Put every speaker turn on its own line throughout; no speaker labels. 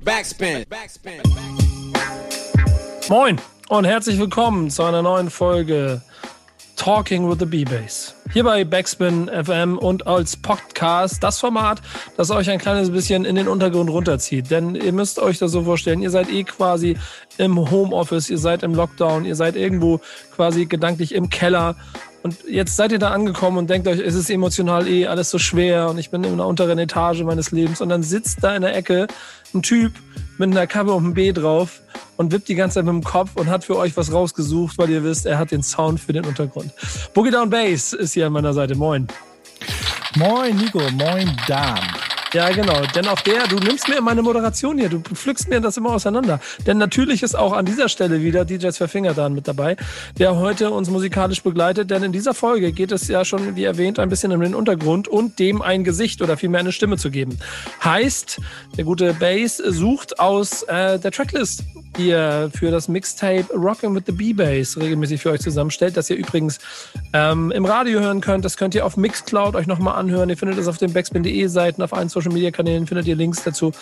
Backspin.
Moin und herzlich willkommen zu einer neuen Folge Talking with the B-Bass. Hier bei Backspin FM und als Podcast das Format, das euch ein kleines bisschen in den Untergrund runterzieht. Denn ihr müsst euch das so vorstellen, ihr seid eh quasi im Homeoffice, ihr seid im Lockdown, ihr seid irgendwo quasi gedanklich im Keller und jetzt seid ihr da angekommen und denkt euch, es ist emotional eh alles so schwer und ich bin in einer unteren Etage meines Lebens. Und dann sitzt da in der Ecke ein Typ mit einer Kappe und einem B drauf und wippt die ganze Zeit mit dem Kopf und hat für euch was rausgesucht, weil ihr wisst, er hat den Sound für den Untergrund. Boogie Down Bass ist hier an meiner Seite. Moin.
Moin, Nico. Moin, Dan.
Ja, genau. Denn auch der, du nimmst mir meine Moderation hier, du pflückst mir das immer auseinander. Denn natürlich ist auch an dieser Stelle wieder DJs Verfingerdan mit dabei, der heute uns musikalisch begleitet. Denn in dieser Folge geht es ja schon, wie erwähnt, ein bisschen um den Untergrund und dem ein Gesicht oder vielmehr eine Stimme zu geben. Heißt, der gute Bass sucht aus äh, der Tracklist, die er für das Mixtape Rockin' with the B-Bass regelmäßig für euch zusammenstellt, das ihr übrigens ähm, im Radio hören könnt. Das könnt ihr auf Mixcloud euch nochmal anhören. Ihr findet es auf den backspin.de Seiten, auf allen Social Media Kanälen findet ihr Links dazu.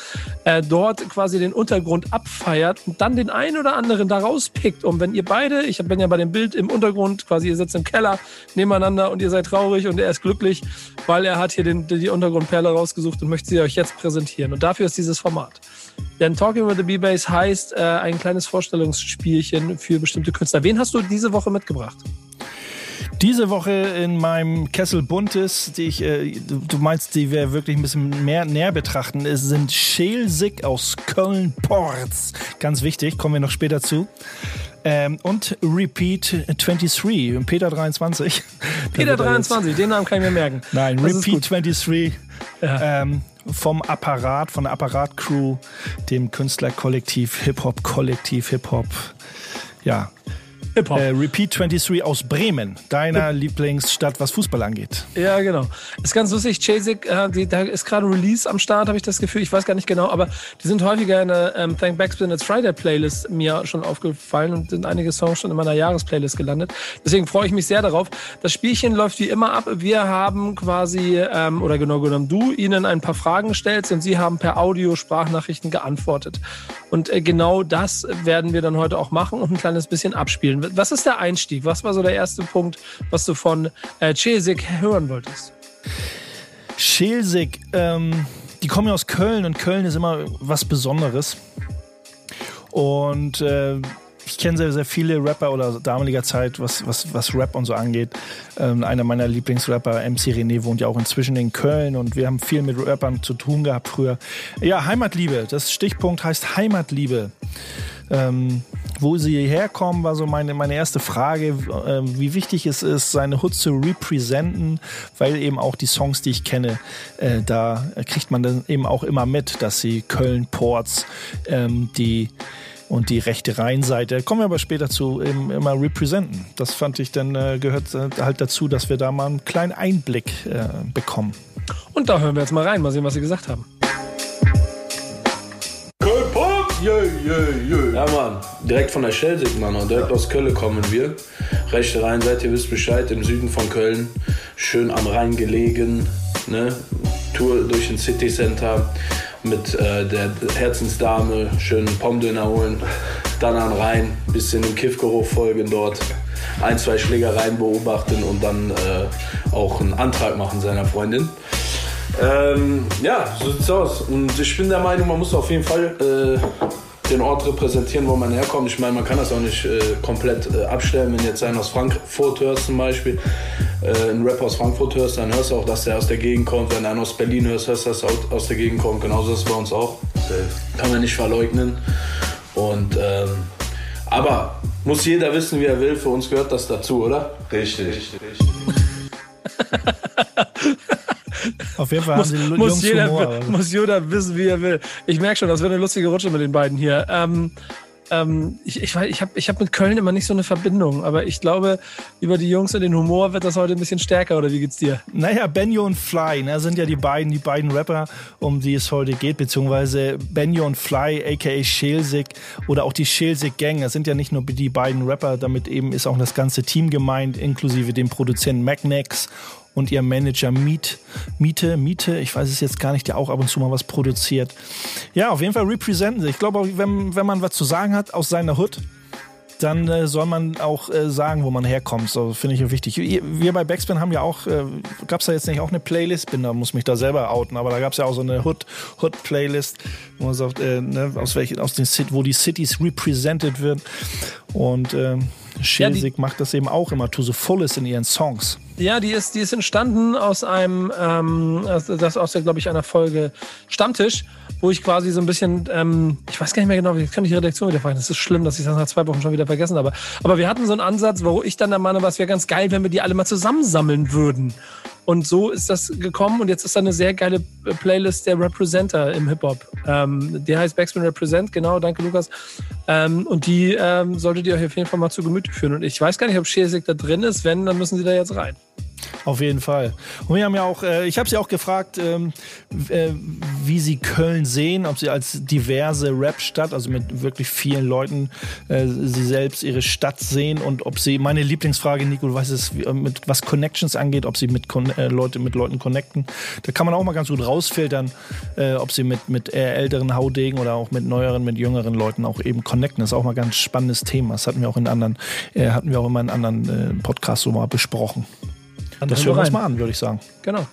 Äh, dort quasi den Untergrund abfeiert und dann den einen oder anderen da rauspickt. Und wenn ihr beide, ich bin ja bei dem Bild im Untergrund, quasi ihr sitzt im Keller nebeneinander und ihr seid traurig und er ist glücklich, weil er hat hier den, die Untergrundperle rausgesucht und möchte sie euch jetzt präsentieren. Und dafür ist dieses Format. Denn Talking with the B-Bass heißt äh, ein kleines Vorstellungsspielchen für bestimmte Künstler. Wen hast du diese Woche mitgebracht?
Diese Woche in meinem Kessel Buntes, die ich, äh, du meinst, die wir wirklich ein bisschen mehr näher betrachten, es sind Schelsig aus Köln-Porz. Ganz wichtig, kommen wir noch später zu. Ähm, und Repeat 23, Peter 23.
Peter 23, den Namen kann ich mir merken.
Nein, das Repeat 23. Ja. Ähm, vom Apparat, von der Apparat-Crew, dem Künstlerkollektiv, Hip-Hop-Kollektiv, Hip-Hop. Ja, Hip-Hop. Äh, Repeat 23 aus Bremen, deiner Hip Lieblingsstadt, was Fußball angeht.
Ja, genau. Ist ganz lustig. Chasik, äh, da ist gerade Release am Start, habe ich das Gefühl. Ich weiß gar nicht genau, aber die sind häufiger in der ähm, Thank Backspin It's Friday Playlist mir schon aufgefallen und sind einige Songs schon in meiner Jahresplaylist gelandet. Deswegen freue ich mich sehr darauf. Das Spielchen läuft wie immer ab. Wir haben quasi, ähm, oder genau genommen du, ihnen ein paar Fragen gestellt und sie haben per Audio Sprachnachrichten geantwortet. Und äh, genau das werden wir dann heute auch machen und ein kleines bisschen abspielen. Was ist der Einstieg? Was war so der erste Punkt, was du von äh, Cesik hören wolltest?
Schelsig, ähm, die kommen ja aus Köln und Köln ist immer was Besonderes. Und äh, ich kenne sehr, sehr viele Rapper oder damaliger Zeit, was, was, was Rap und so angeht. Ähm, einer meiner Lieblingsrapper, MC René, wohnt ja auch inzwischen in Köln und wir haben viel mit Rappern zu tun gehabt früher. Ja, Heimatliebe. Das Stichpunkt heißt Heimatliebe. Ähm, wo sie hierher kommen, war so meine, meine erste Frage, äh, wie wichtig es ist, seine Hood zu representen, weil eben auch die Songs, die ich kenne, äh, da kriegt man dann eben auch immer mit, dass sie Köln, Ports, ähm, die und die rechte Rheinseite, kommen wir aber später zu, eben immer representen. Das fand ich dann, äh, gehört äh, halt dazu, dass wir da mal einen kleinen Einblick äh, bekommen.
Und da hören wir jetzt mal rein, mal sehen, was sie gesagt haben.
Yeah, yeah, yeah. Ja, Mann. Direkt von der Schelsig, Mann. Und direkt aus Köln kommen wir. Rechte Rheinseite, ihr wisst Bescheid, im Süden von Köln. Schön am Rhein gelegen. Ne? Tour durch ein City Center mit äh, der Herzensdame. Schön Pomdöner holen. Dann an Rhein. Bisschen im Kiffgeruch folgen dort. Ein, zwei Schlägereien beobachten und dann äh, auch einen Antrag machen seiner Freundin. Ähm, ja, so sieht's aus. Und ich bin der Meinung, man muss auf jeden Fall äh, den Ort repräsentieren, wo man herkommt. Ich meine, man kann das auch nicht äh, komplett äh, abstellen. Wenn jetzt einen aus Frankfurt hörst zum Beispiel, äh, einen Rapper aus Frankfurt hörst, dann hörst du auch, dass der aus der Gegend kommt. Wenn du einen aus Berlin hörst, hörst du, dass er aus der Gegend kommt. Genauso ist es bei uns auch. kann man nicht verleugnen. Und ähm, aber muss jeder wissen, wie er will. Für uns gehört das dazu, oder?
Richtig. richtig, richtig.
Auf jeden Fall
muss,
haben sie
muss jeder,
Humor. Also.
muss jeder wissen, wie er will. Ich merke schon, das wird eine lustige Rutsche mit den beiden hier. Ähm, ähm, ich ich, ich habe ich hab mit Köln immer nicht so eine Verbindung, aber ich glaube, über die Jungs und den Humor wird das heute ein bisschen stärker, oder wie geht's dir?
Naja, Benjo und Fly, ne, sind ja die beiden, die beiden Rapper, um die es heute geht, beziehungsweise Benjo und Fly, aka Schelsig oder auch die Schelsig Gang. Das sind ja nicht nur die beiden Rapper, damit eben ist auch das ganze Team gemeint, inklusive dem Produzenten Magnex und ihr Manager Miet, Miete, Miete, ich weiß es jetzt gar nicht, der auch ab und zu mal was produziert. Ja, auf jeden Fall representen sie. Ich glaube, wenn, wenn man was zu sagen hat aus seiner Hood, dann äh, soll man auch äh, sagen, wo man herkommt. So finde ich wichtig. Wir bei Backspin haben ja auch, äh, gab es da jetzt nicht auch eine Playlist? Bin da, muss mich da selber outen, aber da gab es ja auch so eine Hood-Playlist, wo man sagt, äh, ne, aus welchen, aus den wo die Cities represented wird. Und äh, Schilsig ja, macht das eben auch immer to the fullest in ihren Songs.
Ja, die ist, die ist entstanden aus einem, ähm, das aus der, glaube ich, einer Folge Stammtisch, wo ich quasi so ein bisschen, ähm, ich weiß gar nicht mehr genau, ich kann die Redaktion wieder fragen. Das ist schlimm, dass ich das nach zwei Wochen schon wieder vergessen habe. Aber wir hatten so einen Ansatz, wo ich dann der Meinung war, es wäre ganz geil, wenn wir die alle mal zusammensammeln würden. Und so ist das gekommen und jetzt ist da eine sehr geile Playlist der Representer im Hip-Hop. Ähm, die heißt Backspin Represent, genau, danke Lukas. Ähm, und die ähm, solltet ihr euch auf jeden Fall mal zu Gemüte führen. Und ich weiß gar nicht, ob Schesig da drin ist. Wenn, dann müssen sie da jetzt rein.
Auf jeden Fall. Und wir haben ja auch, äh, ich habe sie auch gefragt, ähm, äh, wie sie Köln sehen, ob sie als diverse Rap-Stadt, also mit wirklich vielen Leuten, äh, sie selbst ihre Stadt sehen und ob sie, meine Lieblingsfrage, Nico, du weißt mit, was Connections angeht, ob sie mit, Leute, mit Leuten connecten. Da kann man auch mal ganz gut rausfiltern, ob sie mit, mit eher älteren Haudegen oder auch mit neueren, mit jüngeren Leuten auch eben connecten. Das ist auch mal ein ganz spannendes Thema. Das hatten wir auch in anderen, hatten wir auch immer in anderen Podcasts so mal besprochen. Dann das hören wir uns mal an, würde ich sagen.
Genau.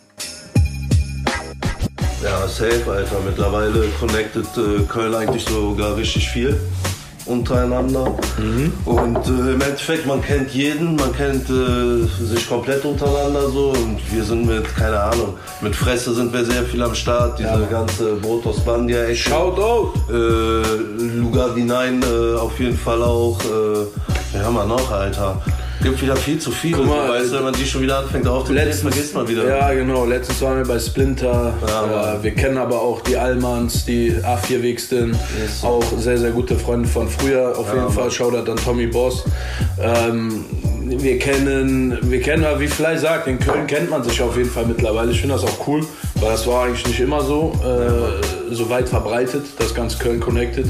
Ja, safe, Alter. Mittlerweile connected äh, Köln eigentlich sogar richtig viel untereinander. Mhm. Und äh, im Endeffekt, man kennt jeden, man kennt äh, sich komplett untereinander so. Und wir sind mit, keine Ahnung, mit Fresse sind wir sehr viel am Start. Diese ja. ganze Botos Bandia echt.
Shoutout!
Äh, Lugardi 9 äh, auf jeden Fall auch. Äh, wer haben wir noch, Alter? Gibt wieder viel zu viel. Guck mal, weißt, wenn man die schon wieder anfängt aufzunehmen, vergisst man wieder.
Ja, genau. Letztens waren wir bei Splinter. Ja, äh, wir kennen aber auch die Allmanns, die A4-Wegsten. Yes. Auch sehr, sehr gute Freunde von früher. Auf ja, jeden Fall Shoutout an Tommy Boss. Ähm, wir kennen, wir kennen, wie Fly sagt, in Köln kennt man sich auf jeden Fall mittlerweile. Ich finde das auch cool, weil das war eigentlich nicht immer so, äh, so weit verbreitet, das ganze Köln Connected.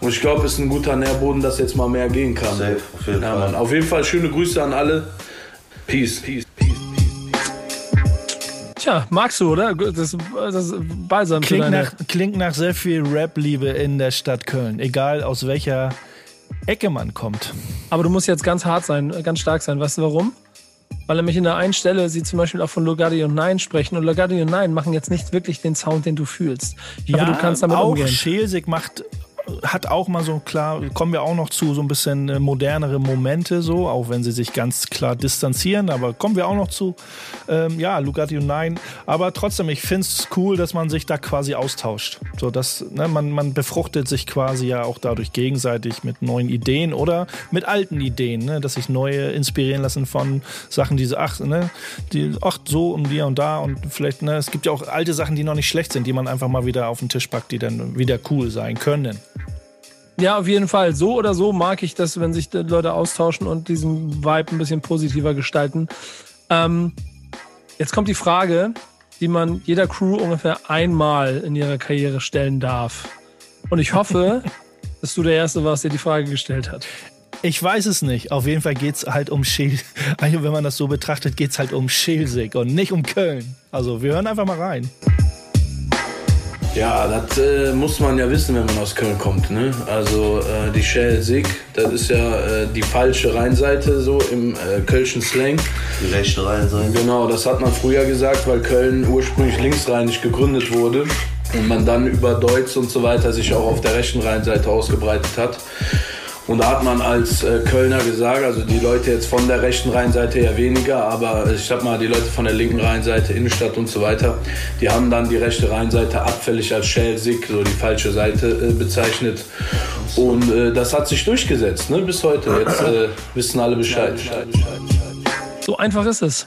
Und ich glaube, es ist ein guter Nährboden, dass jetzt mal mehr gehen kann.
Safe, auf jeden, ja, Fall. Mann.
auf jeden Fall schöne Grüße an alle. Peace. Peace.
Tja, magst du, oder? Das, das ist balsam
klingt nach, klingt nach sehr viel Rap-Liebe in der Stadt Köln. Egal aus welcher Ecke man kommt.
Aber du musst jetzt ganz hart sein, ganz stark sein. Weißt du warum? Weil nämlich in der einen Stelle sie zum Beispiel auch von Logardi und Nein sprechen. Und Logardi und Nein machen jetzt nicht wirklich den Sound, den du fühlst.
Ja, du kannst damit auch umgehen. Schelsig macht hat auch mal so klar, kommen wir auch noch zu so ein bisschen äh, modernere Momente so, auch wenn sie sich ganz klar distanzieren, aber kommen wir auch noch zu. Ähm, ja, Lugatti und Nein, aber trotzdem, ich finde es cool, dass man sich da quasi austauscht. So, dass, ne, man, man befruchtet sich quasi ja auch dadurch gegenseitig mit neuen Ideen oder mit alten Ideen, ne, dass sich neue inspirieren lassen von Sachen, die so, ach, ne, die, ach, so und hier und da und vielleicht, ne, es gibt ja auch alte Sachen, die noch nicht schlecht sind, die man einfach mal wieder auf den Tisch packt, die dann wieder cool sein können.
Ja, auf jeden Fall. So oder so mag ich das, wenn sich die Leute austauschen und diesen Vibe ein bisschen positiver gestalten. Ähm, jetzt kommt die Frage, die man jeder Crew ungefähr einmal in ihrer Karriere stellen darf. Und ich hoffe, dass du der Erste warst, der die Frage gestellt hat.
Ich weiß es nicht. Auf jeden Fall geht es halt um Schil. Also wenn man das so betrachtet, geht es halt um Schilsig und nicht um Köln. Also wir hören einfach mal rein.
Ja, das äh, muss man ja wissen, wenn man aus Köln kommt. Ne? Also äh, die Shell Sig, das ist ja äh, die falsche Rheinseite so im äh, kölschen Slang.
Die rechte Rheinseite.
Genau, das hat man früher gesagt, weil Köln ursprünglich linksrheinig gegründet wurde und man dann über Deutsch und so weiter sich auch auf der rechten Rheinseite ausgebreitet hat. Und da hat man als äh, Kölner gesagt, also die Leute jetzt von der rechten Rheinseite ja weniger, aber ich sag mal, die Leute von der linken Rheinseite, Innenstadt und so weiter, die haben dann die rechte Rheinseite abfällig als Schelsig, so die falsche Seite äh, bezeichnet. Und äh, das hat sich durchgesetzt, ne, bis heute. Jetzt äh, wissen alle Bescheid.
So einfach ist es.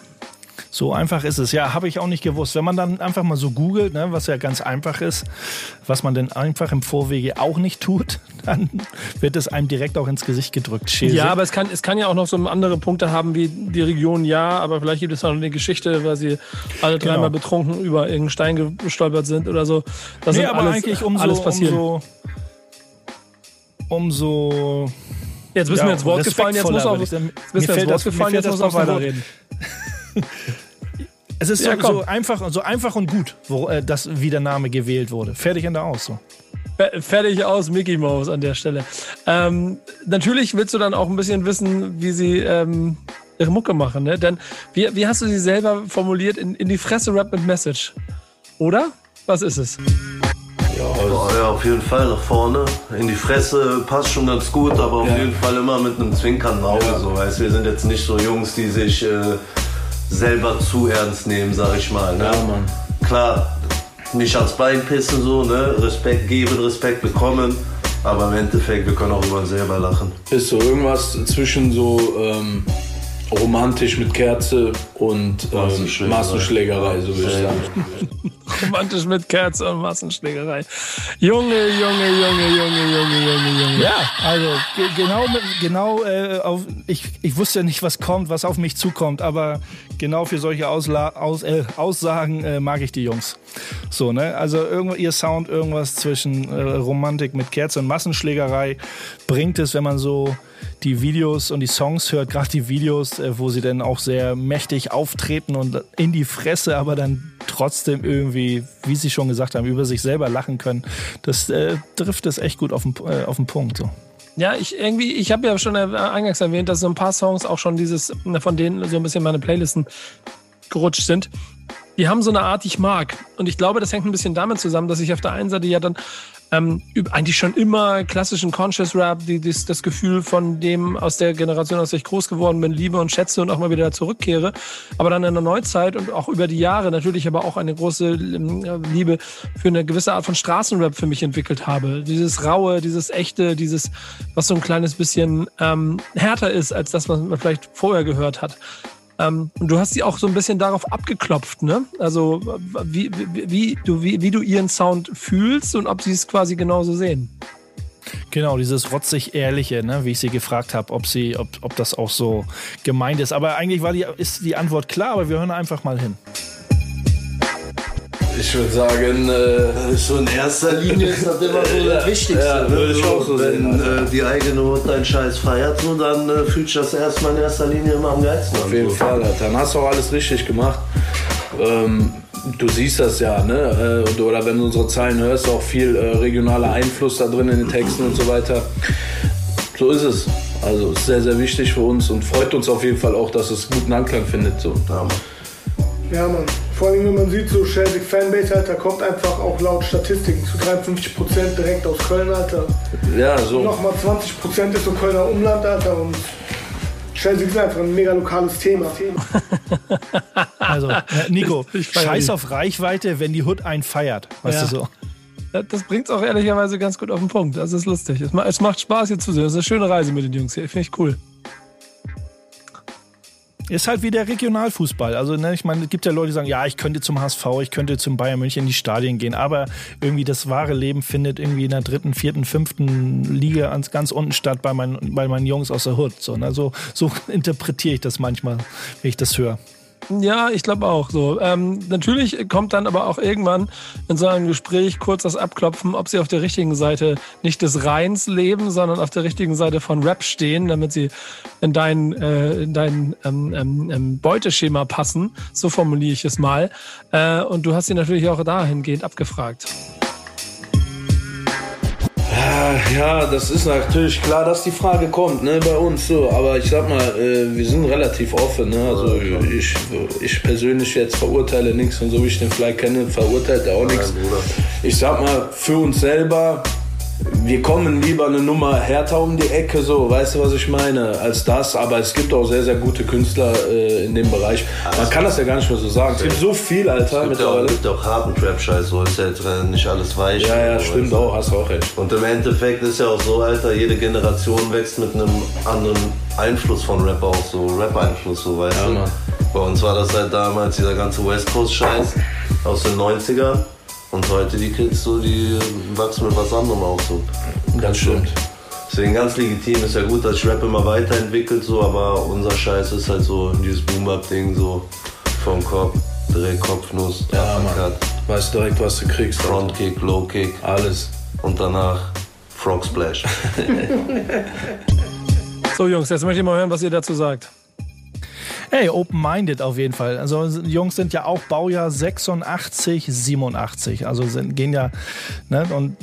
So einfach ist es. Ja, habe ich auch nicht gewusst. Wenn man dann einfach mal so googelt, ne, was ja ganz einfach ist, was man denn einfach im Vorwege auch nicht tut, dann wird es einem direkt auch ins Gesicht gedrückt.
Schäse. Ja, aber es kann, es kann ja auch noch so andere Punkte haben wie die Region, ja, aber vielleicht gibt es auch noch eine Geschichte, weil sie alle genau. dreimal betrunken über irgendeinen Stein gestolpert sind oder so.
Das nee, aber alles, eigentlich umso, alles passiert. umso, umso
Jetzt bist ja, mir ins Wort gefallen, jetzt muss auch, jetzt bist mir ins Wort gefallen, jetzt muss auch weiterreden.
Es ist so, ja, so, einfach, so einfach und gut, wo, äh, dass, wie der Name gewählt wurde. Fertig in der Aus. So.
Fertig aus Mickey Mouse an der Stelle. Ähm, natürlich willst du dann auch ein bisschen wissen, wie sie ähm, ihre Mucke machen. Ne? Denn wie, wie hast du sie selber formuliert? In, in die Fresse Rap mit Message. Oder? Was ist es?
Ja, also, ja, auf jeden Fall nach vorne. In die Fresse passt schon ganz gut, aber auf ja. jeden Fall immer mit einem zwinkernden Auge. Ja. So, weißt? Wir sind jetzt nicht so Jungs, die sich äh, selber zu ernst nehmen, sag ich mal. Ne? Ja, Mann. Klar, nicht ans Bein pissen, so, ne? Respekt geben, Respekt bekommen. Aber im Endeffekt, wir können auch über uns selber lachen.
Ist so irgendwas zwischen so ähm, romantisch mit Kerze und ähm, Massenschlägerei, so würde ich sagen.
romantisch mit Kerze und Massenschlägerei. Junge, Junge, Junge, Junge, Junge, Junge, Junge.
Ja, also genau, genau äh, auf, ich, ich wusste ja nicht, was kommt, was auf mich zukommt, aber genau für solche Ausla Aus, äh, Aussagen äh, mag ich die Jungs. So, ne? Also irgendwo ihr Sound, irgendwas zwischen äh, Romantik mit Kerze und Massenschlägerei bringt es, wenn man so die Videos und die Songs hört, gerade die Videos, äh, wo sie dann auch sehr mächtig auftreten und in die Fresse, aber dann trotzdem irgendwie, wie sie schon gesagt haben, über sich selber lachen können, das äh, trifft es echt gut auf den, äh, auf den Punkt. So.
Ja, ich irgendwie, ich habe ja schon eingangs erwähnt, dass so ein paar Songs auch schon dieses, von denen so ein bisschen meine Playlisten gerutscht sind. Die haben so eine Art, ich mag. Und ich glaube, das hängt ein bisschen damit zusammen, dass ich auf der einen Seite ja dann ähm, eigentlich schon immer klassischen Conscious Rap, die, die, das Gefühl von dem aus der Generation, aus der ich groß geworden bin, liebe und schätze und auch mal wieder zurückkehre. Aber dann in der Neuzeit und auch über die Jahre natürlich aber auch eine große ähm, Liebe für eine gewisse Art von Straßenrap für mich entwickelt habe. Dieses raue, dieses echte, dieses, was so ein kleines bisschen ähm, härter ist als das, was man vielleicht vorher gehört hat. Ähm, und du hast sie auch so ein bisschen darauf abgeklopft, ne? Also wie, wie, wie, du, wie, wie du ihren Sound fühlst und ob sie es quasi genauso sehen.
Genau, dieses rotzig Ehrliche, ne, wie ich sie gefragt habe, ob ob, ob das auch so gemeint ist. Aber eigentlich war die, ist die Antwort klar, aber wir hören einfach mal hin.
Ich würde sagen, äh,
so in erster Linie ist das immer so das Wichtigste. Ja, ne? würde ich auch so Wenn sehen, äh, die eigene Hut deinen Scheiß feiert, so, dann äh, fühlt sich das erstmal in erster Linie immer am geilsten
an. Auf jeden so. Fall, dann hast du auch alles richtig gemacht. Ähm, du siehst das ja, ne? Äh, oder wenn du unsere Zeilen hörst, auch viel äh, regionaler Einfluss da drin in den Texten und so weiter. So ist es. Also ist sehr, sehr wichtig für uns und freut uns auf jeden Fall auch, dass es guten Anklang findet. So.
Ja. Ja, Mann. Vor allem, wenn man sieht, so Chelsea Fanbase, Alter, kommt einfach auch laut Statistiken zu 53% direkt aus Köln, Alter.
Ja, so.
Nochmal 20% ist so Kölner Umland, Alter. Und Chelsea ist einfach ein mega lokales Thema.
also, äh, Nico, scheiß auf Reichweite, wenn die Hood einen feiert. Weißt ja. du so?
Das bringt es auch ehrlicherweise ganz gut auf den Punkt. Das ist lustig. Es macht Spaß hier zu sehen. Das ist eine schöne Reise mit den Jungs hier. Finde ich cool.
Ist halt wie der Regionalfußball. Also, ne, ich meine, es gibt ja Leute, die sagen, ja, ich könnte zum HSV, ich könnte zum Bayern München in die Stadien gehen, aber irgendwie das wahre Leben findet irgendwie in der dritten, vierten, fünften Liga ganz unten statt bei meinen, bei meinen Jungs aus der Hood. So, ne? so, so interpretiere ich das manchmal, wenn ich das höre.
Ja, ich glaube auch so. Ähm, natürlich kommt dann aber auch irgendwann in so einem Gespräch kurz das Abklopfen, ob sie auf der richtigen Seite nicht des Rheins leben, sondern auf der richtigen Seite von Rap stehen, damit sie in dein, äh, in dein ähm, ähm, ähm Beuteschema passen. So formuliere ich es mal. Äh, und du hast sie natürlich auch dahingehend abgefragt.
Ja, das ist natürlich klar, dass die Frage kommt, ne, bei uns so. Aber ich sag mal, äh, wir sind relativ offen, ne. Also ich, ich persönlich jetzt verurteile nichts und so wie ich den Fly kenne, verurteilt er auch nichts. Ich sag mal, für uns selber wir kommen lieber eine Nummer härter um die Ecke, so, weißt du, was ich meine, als das. Aber es gibt auch sehr, sehr gute Künstler äh, in dem Bereich. Man kann das ja gar nicht mehr so sagen. Es gibt so viel, Alter.
Es gibt, auch, gibt auch harten Trap-Scheiß, so ist ja nicht alles weich.
Ja, ja, stimmt auch, hast du auch recht.
Und im Endeffekt ist ja auch so, Alter, jede Generation wächst mit einem anderen Einfluss von Rap auch, so Rap-Einfluss, so, weißt ja, du. Mann. Bei uns war das halt damals dieser ganze West Coast-Scheiß aus den 90ern. Und heute die Kids so, die wachsen mit was anderem auf so.
Das stimmt.
Deswegen ganz legitim, ist ja gut, dass Rap immer weiterentwickelt so, aber unser Scheiß ist halt so dieses Boom-Up-Ding so vom Kopf, direkt Kopfnuss,
ja, Mann. Weißt direkt, was du kriegst.
Frontkick, Low-Kick.
Alles.
Und danach Frog Splash.
so Jungs, jetzt möchte ich mal hören, was ihr dazu sagt.
Hey, open-minded auf jeden Fall. Also Jungs sind ja auch Baujahr 86, 87. Also sind, gehen ja, ne, und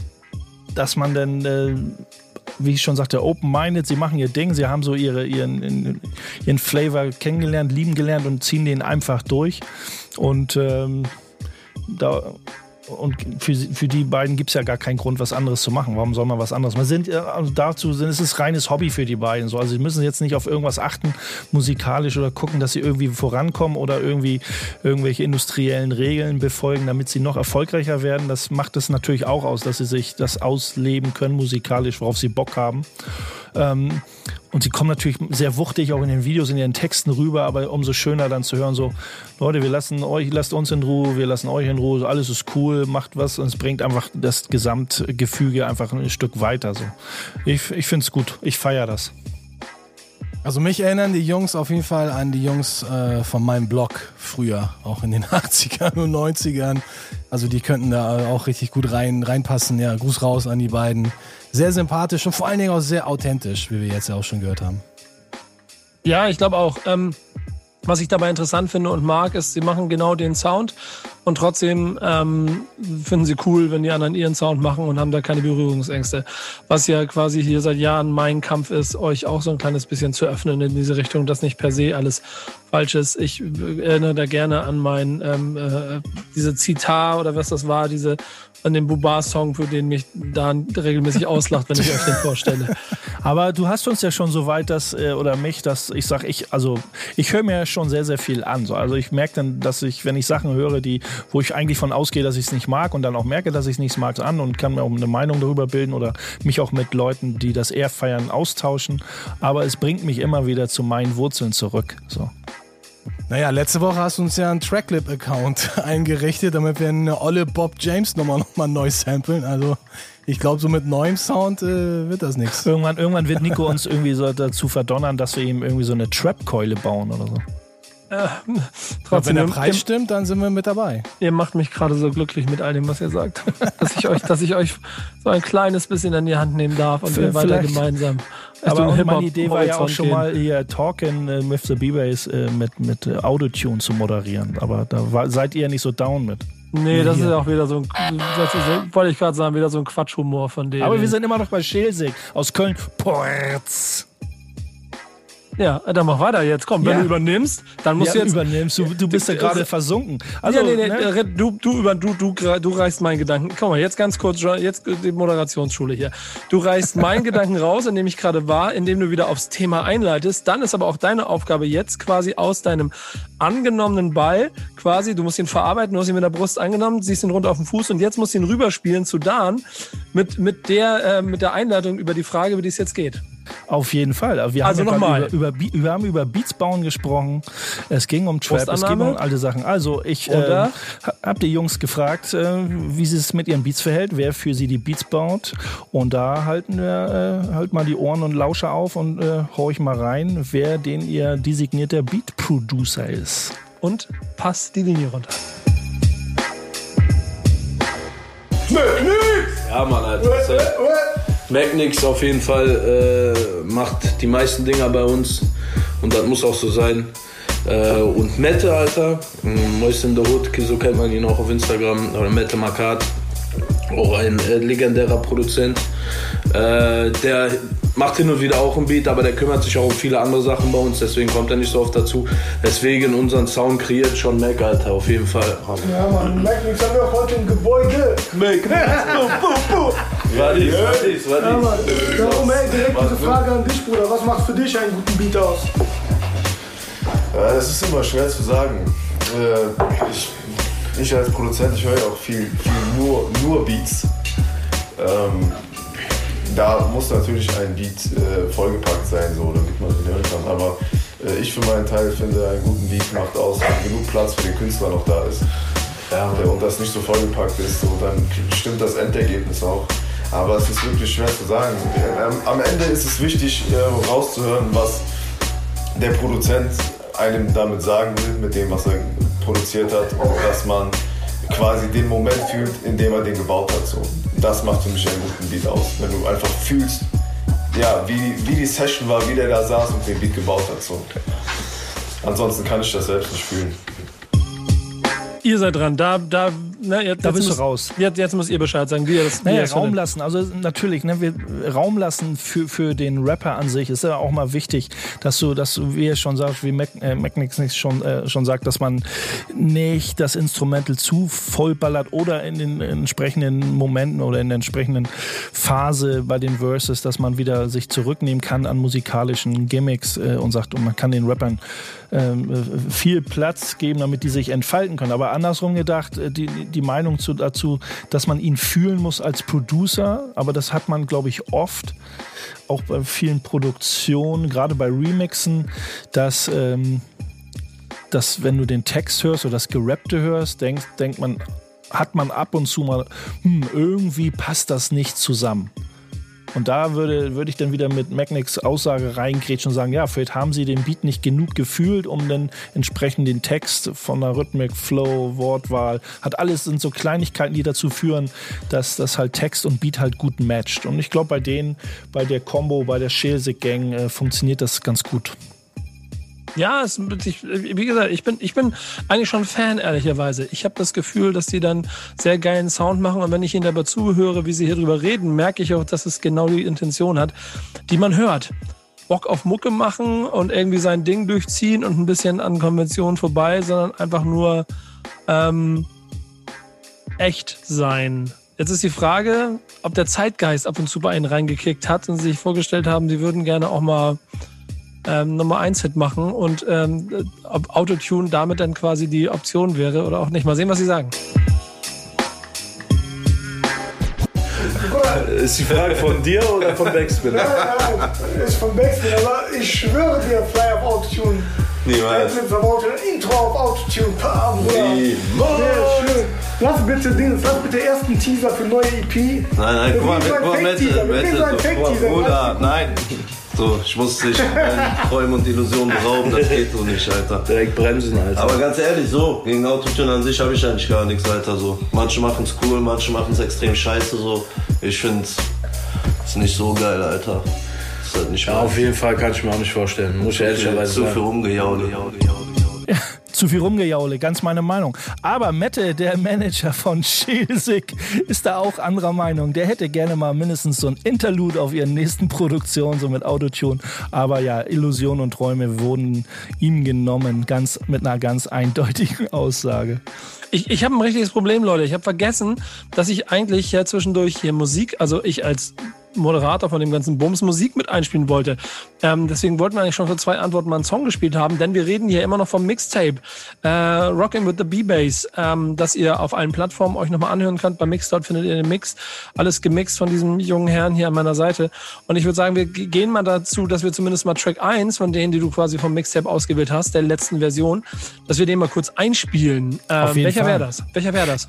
dass man dann, äh, wie ich schon sagte, open-minded, sie machen ihr Ding, sie haben so ihre, ihren, ihren Flavor kennengelernt, lieben gelernt und ziehen den einfach durch. Und ähm, da und für, für die beiden gibt es ja gar keinen Grund, was anderes zu machen. Warum soll man was anderes? Man sind also dazu sind es ist reines Hobby für die beiden. So, also sie müssen jetzt nicht auf irgendwas achten, musikalisch oder gucken, dass sie irgendwie vorankommen oder irgendwie irgendwelche industriellen Regeln befolgen, damit sie noch erfolgreicher werden. Das macht es natürlich auch aus, dass sie sich das ausleben können musikalisch, worauf sie Bock haben. Ähm, und sie kommen natürlich sehr wuchtig auch in den Videos, in ihren Texten rüber, aber umso schöner dann zu hören, so, Leute, wir lassen euch, lasst uns in Ruhe, wir lassen euch in Ruhe, alles ist cool, macht was und es bringt einfach das Gesamtgefüge einfach ein Stück weiter. So. Ich, ich finde es gut, ich feiere das.
Also mich erinnern die Jungs auf jeden Fall an die Jungs äh, von meinem Blog früher, auch in den 80ern und 90ern. Also die könnten da auch richtig gut rein, reinpassen. Ja, Gruß raus an die beiden sehr sympathisch und vor allen Dingen auch sehr authentisch, wie wir jetzt ja auch schon gehört haben.
Ja, ich glaube auch. Ähm, was ich dabei interessant finde und mag, ist, sie machen genau den Sound und trotzdem ähm, finden sie cool, wenn die anderen ihren Sound machen und haben da keine Berührungsängste. Was ja quasi hier seit Jahren mein Kampf ist, euch auch so ein kleines bisschen zu öffnen in diese Richtung, dass nicht per se alles falsch ist. Ich erinnere da gerne an mein ähm, äh, diese Zitat oder was das war, diese an dem Bubar-Song, für den mich Dan regelmäßig auslacht, wenn ich euch den vorstelle.
Aber du hast uns ja schon so weit, dass, äh, oder mich, dass ich sage, ich, also ich höre mir schon sehr, sehr viel an. So. Also ich merke dann, dass ich, wenn ich Sachen höre, die, wo ich eigentlich von ausgehe, dass ich es nicht mag und dann auch merke, dass ich es nicht mag, an und kann mir auch eine Meinung darüber bilden oder mich auch mit Leuten, die das eher feiern, austauschen. Aber es bringt mich immer wieder zu meinen Wurzeln zurück. So.
Naja, letzte Woche hast du uns ja einen Tracklip-Account eingerichtet, damit wir eine olle Bob James Nummer nochmal neu samplen. Also ich glaube, so mit neuem Sound äh, wird das nichts.
Irgendwann, irgendwann wird Nico uns irgendwie so dazu verdonnern, dass wir ihm irgendwie so eine Trap-Keule bauen oder so.
Äh, trotzdem, wenn der Preis ihr, stimmt, dann sind wir mit dabei.
Ihr macht mich gerade so glücklich mit all dem, was ihr sagt, dass ich euch, dass ich euch so ein kleines bisschen an die Hand nehmen darf und wir weiter gemeinsam.
Aber meine Idee war ja auch schon gehen. mal hier Talking äh, with the B-Bass äh, mit, mit äh, Autotune zu moderieren. Aber da war, seid ihr nicht so down mit.
Nee, das ist auch wieder so ein, das ist, wollte ich gerade sagen, wieder so ein Quatschhumor von denen.
Aber wir sind immer noch bei Schelsig aus Köln. Porz.
Ja, dann mach weiter jetzt. Komm, wenn ja. du übernimmst, dann musst ja, du jetzt.
übernimmst. Du, du bist ja gerade versunken. Also,
ja, nee, nee, ne? du, du, über, du, du, du reißt meinen Gedanken. Komm mal, jetzt ganz kurz, jetzt die Moderationsschule hier. Du reißt meinen Gedanken raus, in dem ich gerade war, indem du wieder aufs Thema einleitest. Dann ist aber auch deine Aufgabe jetzt quasi aus deinem angenommenen Ball, quasi, du musst ihn verarbeiten, du hast ihn mit der Brust angenommen, siehst ihn runter auf den Fuß und jetzt musst du ihn rüberspielen zu Dan mit, mit, der, äh, mit der Einleitung über die Frage, über die es jetzt geht.
Auf jeden Fall. Wir
also nochmal.
Über, über, wir haben über Beats bauen gesprochen. Es ging um Trap, es ging um alte Sachen. Also ich äh, habe die Jungs gefragt, äh, wie sie es mit ihren Beats verhält, wer für sie die Beats baut. Und da halten wir äh, halt mal die Ohren und Lauscher auf und äh, horch mal rein, wer den ihr designierter Beat Producer ist.
Und passt die Linie runter.
Ja, Mann, Alter. Magnix auf jeden Fall äh, macht die meisten Dinger bei uns und das muss auch so sein. Äh, und Mette, Alter, Moist in the Hood, so kennt man ihn auch auf Instagram, oder Mette Makat, auch ein äh, legendärer Produzent. Äh, der macht hin und wieder auch ein Beat, aber der kümmert sich auch um viele andere Sachen bei uns, deswegen kommt er nicht so oft dazu. Deswegen unseren Sound kreiert schon Mac, Alter, auf jeden Fall.
Ja, Mann, Mac, nichts haben wir auch heute im Gebäude. Mac,
war dies, war dies, war dies. Ja, Mann.
Darum, ey, direkt diese Frage an dich, Bruder. Was macht für dich einen guten Beat aus?
Ja, das ist immer schwer zu sagen. Äh, ich, ich als Produzent, ich höre ja auch viel, viel nur, nur Beats. Ähm, da muss natürlich ein Beat äh, vollgepackt sein, so, damit man den hören kann. Aber äh, ich für meinen Teil finde, einen guten Beat macht aus, wenn genug Platz für den Künstler noch da ist. Ja. Und das nicht so vollgepackt ist, so, dann stimmt das Endergebnis auch. Aber es ist wirklich schwer zu sagen. Am Ende ist es wichtig, äh, rauszuhören, was der Produzent einem damit sagen will, mit dem, was er produziert hat. Und dass man quasi den Moment fühlt, in dem er den gebaut hat. So. Das macht für mich einen guten Beat aus. Wenn du einfach fühlst, ja, wie, wie die Session war, wie der da saß und den Beat gebaut hat. So.
Ansonsten kann ich das selbst nicht fühlen.
Ihr seid dran. Da, da, na, jetzt,
Da bist du raus.
Jetzt, jetzt muss ihr Bescheid sagen, wie ihr das, wie ihr
Naja,
das
Raum
findet.
lassen. Also natürlich, ne, wir, Raum lassen für, für den Rapper an sich ist ja auch mal wichtig, dass du, dass du, wie er schon sagt, wie Mac, äh, Macnix schon, äh, schon sagt, dass man nicht das Instrumental zu vollballert oder in den entsprechenden Momenten oder in der entsprechenden Phase bei den Verses, dass man wieder sich zurücknehmen kann an musikalischen Gimmicks äh, und sagt, und man kann den Rappern ähm, äh, viel Platz geben, damit die sich entfalten können. Aber andersrum gedacht, äh, die, die Meinung zu, dazu, dass man ihn fühlen muss als Producer, aber das hat man, glaube ich, oft auch bei vielen Produktionen, gerade bei Remixen, dass, ähm, dass wenn du den Text hörst oder das Gerappte hörst, denkt, denkt man, hat man ab und zu mal, hm, irgendwie passt das nicht zusammen. Und da würde, würde ich dann wieder mit Magnix Aussage reingrätschen und sagen, ja, vielleicht haben sie den Beat nicht genug gefühlt, um dann entsprechend den Text von der Rhythmik, Flow, Wortwahl, hat alles sind so Kleinigkeiten, die dazu führen, dass das halt Text und Beat halt gut matcht. Und ich glaube, bei denen, bei der Combo, bei der Schelsig Gang äh, funktioniert das ganz gut.
Ja, es, ich, wie gesagt, ich bin, ich bin eigentlich schon Fan, ehrlicherweise. Ich habe das Gefühl, dass die dann sehr geilen Sound machen und wenn ich ihnen dabei zuhöre, wie sie hier drüber reden, merke ich auch, dass es genau die Intention hat, die man hört. Bock auf Mucke machen und irgendwie sein Ding durchziehen und ein bisschen an Konventionen vorbei, sondern einfach nur ähm, echt sein. Jetzt ist die Frage, ob der Zeitgeist ab und zu bei ihnen reingekickt hat und sie sich vorgestellt haben, sie würden gerne auch mal ähm, Nummer 1 Hit machen und ähm, ob Autotune damit dann quasi die Option wäre oder auch nicht. Mal sehen, was sie sagen.
Ist die Frage von dir oder von Backspinner?
Ja, ist vom Backspin, aber ich schwöre dir, Fly auf Autotune.
Niemals.
Backspin Autotune, Intro auf Autotune, Bruder.
Niemals.
Sehr schön. Lass bitte Dings, lass bitte erst einen Teaser für neue EP.
Nein, nein, guck mal, guck mal, Mette, Mette. Bruder, nein. So, ich muss dich meinen Träumen und Illusionen berauben, das geht so nicht, Alter.
Direkt bremsen, Alter.
Aber ganz ehrlich, so, gegen Autotune an sich habe ich eigentlich gar nichts weiter so. Manche machen es cool, manche machen es extrem scheiße so. Ich finde es nicht so geil, Alter. Ist halt nicht
ja, auf jeden Fall kann ich mir auch nicht vorstellen. Muss ich ehrlicherweise
zu viel
sagen.
Zu viel rumgejaule, ganz meine Meinung. Aber Mette, der Manager von Schelsig, ist da auch anderer Meinung. Der hätte gerne mal mindestens so ein Interlude auf ihren nächsten Produktionen, so mit Autotune. Aber ja, Illusionen und Träume wurden ihm genommen, ganz mit einer ganz eindeutigen Aussage.
Ich, ich habe ein richtiges Problem, Leute. Ich habe vergessen, dass ich eigentlich ja zwischendurch hier Musik, also ich als Moderator von dem ganzen Bums Musik mit einspielen wollte. Ähm, deswegen wollten wir eigentlich schon für zwei Antworten mal einen Song gespielt haben, denn wir reden hier immer noch vom Mixtape äh, Rockin' with the B-Bass, ähm, das ihr auf allen Plattformen euch nochmal anhören könnt. Bei Mixdot findet ihr den Mix, alles gemixt von diesem jungen Herrn hier an meiner Seite. Und ich würde sagen, wir gehen mal dazu, dass wir zumindest mal Track 1 von denen, die du quasi vom Mixtape ausgewählt hast, der letzten Version, dass wir den mal kurz einspielen. Ähm,
Auf jeden
welcher wäre das? Welcher wäre das?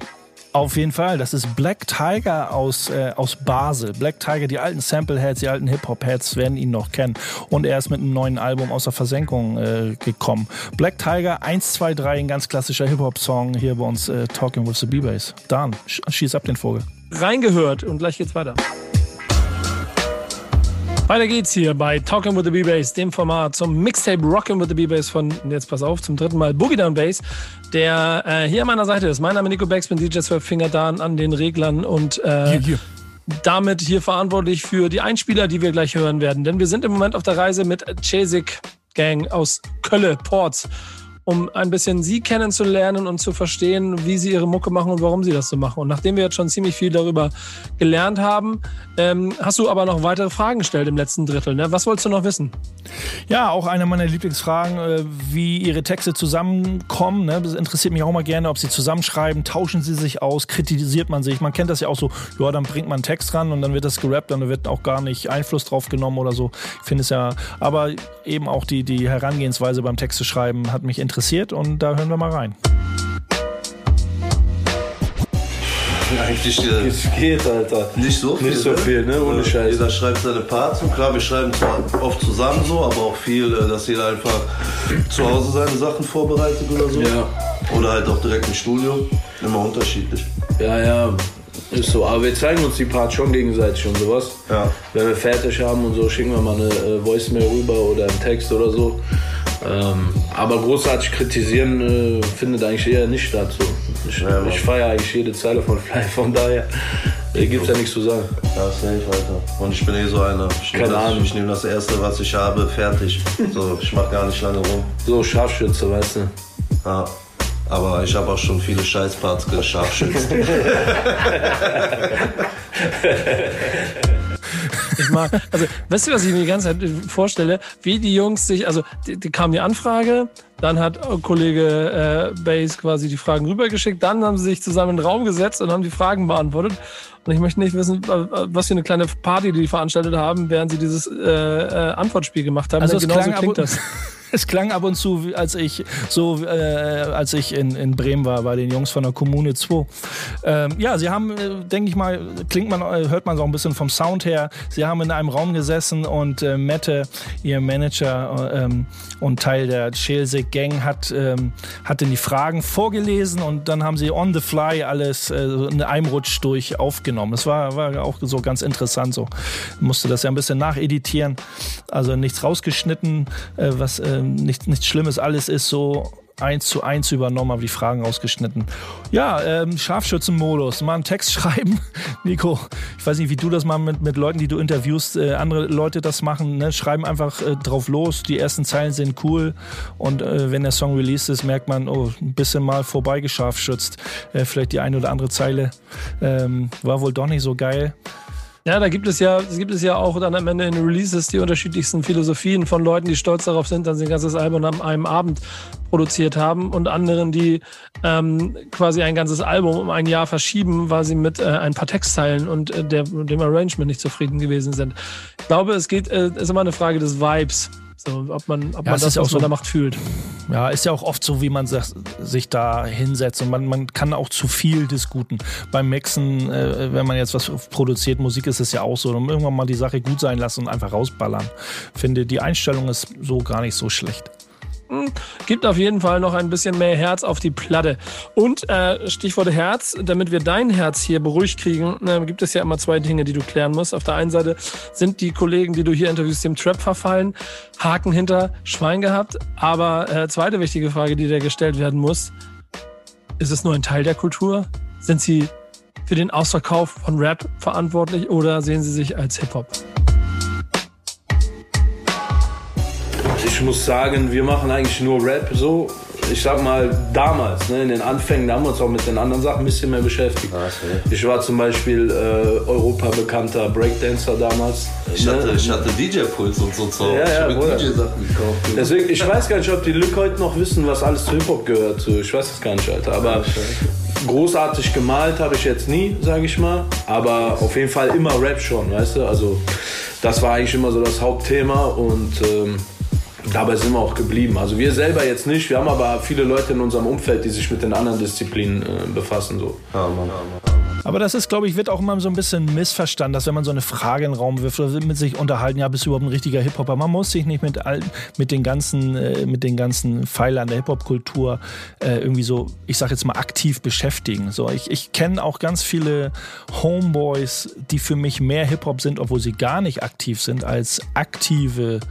Auf jeden Fall, das ist Black Tiger aus, äh, aus Basel. Black Tiger, die alten Sampleheads, die alten Hip-Hop-Heads werden ihn noch kennen. Und er ist mit einem neuen Album aus der Versenkung äh, gekommen. Black Tiger 1, 2, 3, ein ganz klassischer Hip-Hop-Song hier bei uns äh, Talking with the B-Bass. Dan, sch schieß ab den Vogel.
reingehört und gleich geht's weiter. Weiter geht's hier bei Talking with the B-Bass, dem Format zum Mixtape Rockin' with the B-Bass von, jetzt pass auf, zum dritten Mal Boogie Down Bass, der äh, hier an meiner Seite ist. Mein Name ist Nico Becks, bin DJ 12 Finger da an den Reglern und äh, damit hier verantwortlich für die Einspieler, die wir gleich hören werden. Denn wir sind im Moment auf der Reise mit Chasik Gang aus Kölle, Ports, um ein bisschen sie kennenzulernen und zu verstehen, wie sie ihre Mucke machen und warum sie das so machen. Und nachdem wir jetzt schon ziemlich viel darüber gelernt haben, ähm, hast du aber noch weitere Fragen gestellt im letzten Drittel. Ne? Was wolltest du noch wissen?
Ja, auch eine meiner Lieblingsfragen, äh, wie ihre Texte zusammenkommen. Ne? Das interessiert mich auch mal gerne, ob sie zusammenschreiben, tauschen sie sich aus, kritisiert man sich. Man kennt das ja auch so, ja, dann bringt man einen Text ran und dann wird das gerappt, dann wird auch gar nicht Einfluss drauf genommen oder so. Ich finde es ja, aber eben auch die, die Herangehensweise beim Texte schreiben hat mich interessiert und da hören wir mal rein.
Eigentlich äh,
Es geht, Alter.
nicht so viel.
Nicht so viel, ne? Ohne
Äh,
Scheiß.
Jeder schreibt seine Parts und klar, wir schreiben zwar oft zusammen so, aber auch viel, äh, dass jeder einfach zu Hause seine Sachen vorbereitet oder so.
Ja.
Oder halt auch direkt im Studio. Immer unterschiedlich.
Ja, ja, ist so. Aber wir zeigen uns die Parts schon gegenseitig und sowas.
Ja.
Wenn wir fertig haben und so, schicken wir mal eine äh, Voicemail rüber oder einen Text oder so. Ähm, aber großartig kritisieren äh, findet eigentlich eher nicht statt. So. Ich,
Ja,
ich feiere eigentlich jede Zeile von Fly, von daher äh, gibt es ja nichts zu sagen.
Ja, safe, Alter. Und ich bin eh so einer. Ich nehme
Keine
das,
Ahnung.
ich nehm das Erste, was ich habe, fertig. So, ich mach gar nicht lange rum.
So Scharfschütze, weißt du.
Ja. Aber ich habe auch schon viele Scheißparts gescharfschützt.
Ich mag, also, weißt du, was ich mir die ganze Zeit vorstelle? Wie die Jungs sich, also, die, die kam die Anfrage, dann hat Kollege äh, Bass quasi die Fragen rübergeschickt, dann haben sie sich zusammen in den Raum gesetzt und haben die Fragen beantwortet. Und ich möchte nicht wissen, äh, was für eine kleine Party die veranstaltet haben, während sie dieses äh, äh, Antwortspiel gemacht haben.
Also
Denn
es
genauso
klang, ab
klingt das.
es klang ab und zu, als ich so, äh, als ich in, in Bremen war, bei den Jungs von der Kommune 2. Ähm, ja, sie haben, äh, denke ich mal, klingt man, äh, hört man so ein bisschen vom Sound her. Sie haben in einem Raum gesessen und äh, Mette, ihr Manager äh, ähm, und Teil der Schelsig Gang, hat, ähm, hat dann die Fragen vorgelesen und dann haben sie on the fly alles äh, in einem Rutsch durch aufgenommen. Das war, war auch so ganz interessant so. Musste das ja ein bisschen nacheditieren. Also nichts rausgeschnitten, äh, was äh, nichts nichts Schlimmes, alles ist so eins zu eins übernommen, aber die Fragen rausgeschnitten. Ja, ähm, Scharfschützenmodus, mal einen Text schreiben. Nico, ich weiß nicht, wie du das mal mit, mit Leuten, die du interviewst, äh, andere Leute das machen, ne? schreiben einfach äh, drauf los. Die ersten Zeilen sind cool und äh, wenn der Song released ist, merkt man, oh, ein bisschen mal vorbeigescharfschützt. Äh, vielleicht die eine oder andere Zeile ähm, war wohl doch nicht so geil.
Ja, da gibt es ja, gibt es ja auch dann am Ende in Releases die unterschiedlichsten Philosophien von Leuten, die stolz darauf sind, dass sie ein ganzes Album an einem Abend produziert haben und anderen, die ähm, quasi ein ganzes Album um ein Jahr verschieben, weil sie mit äh, ein paar Textzeilen und äh, der, dem Arrangement nicht zufrieden gewesen sind. Ich glaube, es geht, äh, ist immer eine Frage des Vibes. So, ob man, ob
Ja,
man das,
ist ja auch
was man
so-
da macht, fühlt.
Ja, ist ja auch oft so, wie man sich, sich da hinsetzt und man, man kann auch zu viel diskuten. Beim Mixen, äh, wenn man jetzt was produziert, Musik ist es ja auch so, und irgendwann mal die Sache gut sein lassen und einfach rausballern. Finde, die Einstellung ist so gar nicht so schlecht.
Gibt auf jeden Fall noch ein bisschen mehr Herz auf die Platte. Und äh, Stichwort Herz, damit wir dein Herz hier beruhigt kriegen, äh, gibt es ja immer zwei Dinge, die du klären musst. Auf der einen Seite sind die Kollegen, die du hier interviewst, dem Trap verfallen, Haken hinter Schwein gehabt. Aber äh, zweite wichtige Frage, die dir gestellt werden muss, ist es nur ein Teil der Kultur? Sind sie für den Ausverkauf von Rap verantwortlich oder sehen sie sich als Hip-Hop?
Ich muss sagen, wir machen eigentlich nur Rap so. Ich sag mal, damals, ne, in den Anfängen, da haben wir uns auch mit den anderen Sachen ein bisschen mehr beschäftigt.
Ah, safe.
Ich war zum Beispiel äh, Europa bekannter Breakdancer damals.
Ich
ne?
hatte, ich hatte DJ-Puls und so Zeug.
Ja,
ich
ja,
habe. DJ-Sachen gekauft.
Deswegen, ich weiß gar nicht, ob die Lück heute noch wissen, was alles zu Hip-Hop gehört. So, Ich weiß es gar nicht, Alter. Aber großartig gemalt habe ich jetzt nie, sage ich mal. Aber auf jeden Fall immer Rap schon, weißt du? Also das war eigentlich immer so das Hauptthema und ähm, dabei sind wir auch geblieben. Also wir selber jetzt nicht. Wir haben aber viele Leute in unserem Umfeld, die sich mit den anderen Disziplinen äh, befassen. So.
Ja, Mann.
Aber das ist, glaube ich, wird auch immer so ein bisschen missverstanden, dass wenn man so eine Frage in den Raum wirft oder mit sich unterhalten, ja, bist du überhaupt ein richtiger Hip-Hopper? Man muss sich nicht mit, all, mit den ganzen, äh, mit den ganzen Pfeilern der Hip-Hop-Kultur äh, irgendwie so, ich sag jetzt mal, aktiv beschäftigen. So, ich, ich kenne auch ganz viele Homeboys, die für mich mehr Hip-Hop sind, obwohl sie gar nicht aktiv sind, als aktive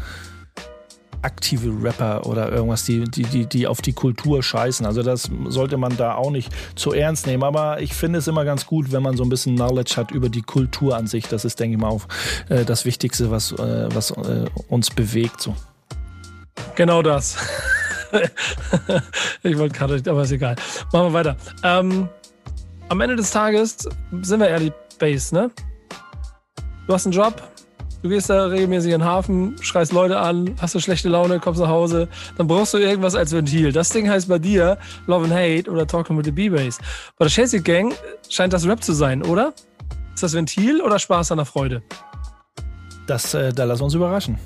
aktive Rapper oder irgendwas, die, die, die, die auf die Kultur scheißen. Also das sollte man da auch nicht zu ernst nehmen. Aber ich finde es immer ganz gut, wenn man so ein bisschen Knowledge hat über die Kultur an sich. Das ist, denke ich mal, auch äh, das Wichtigste, was, äh, was äh, uns bewegt. So.
Genau das. ich wollte gerade, aber ist egal. Machen wir weiter. Ähm, am Ende des Tages sind wir ehrlich, Base, ne? Du hast einen Job, du gehst da regelmäßig in den Hafen, schreist Leute an, hast du schlechte Laune, kommst nach Hause, dann brauchst du irgendwas als Ventil. Das Ding heißt bei dir Love and Hate oder Talking with the B-Bass. Bei der Chelsea Gang scheint das Rap zu sein, oder? Ist das Ventil oder Spaß an der Freude?
Das, äh, da lass uns überraschen.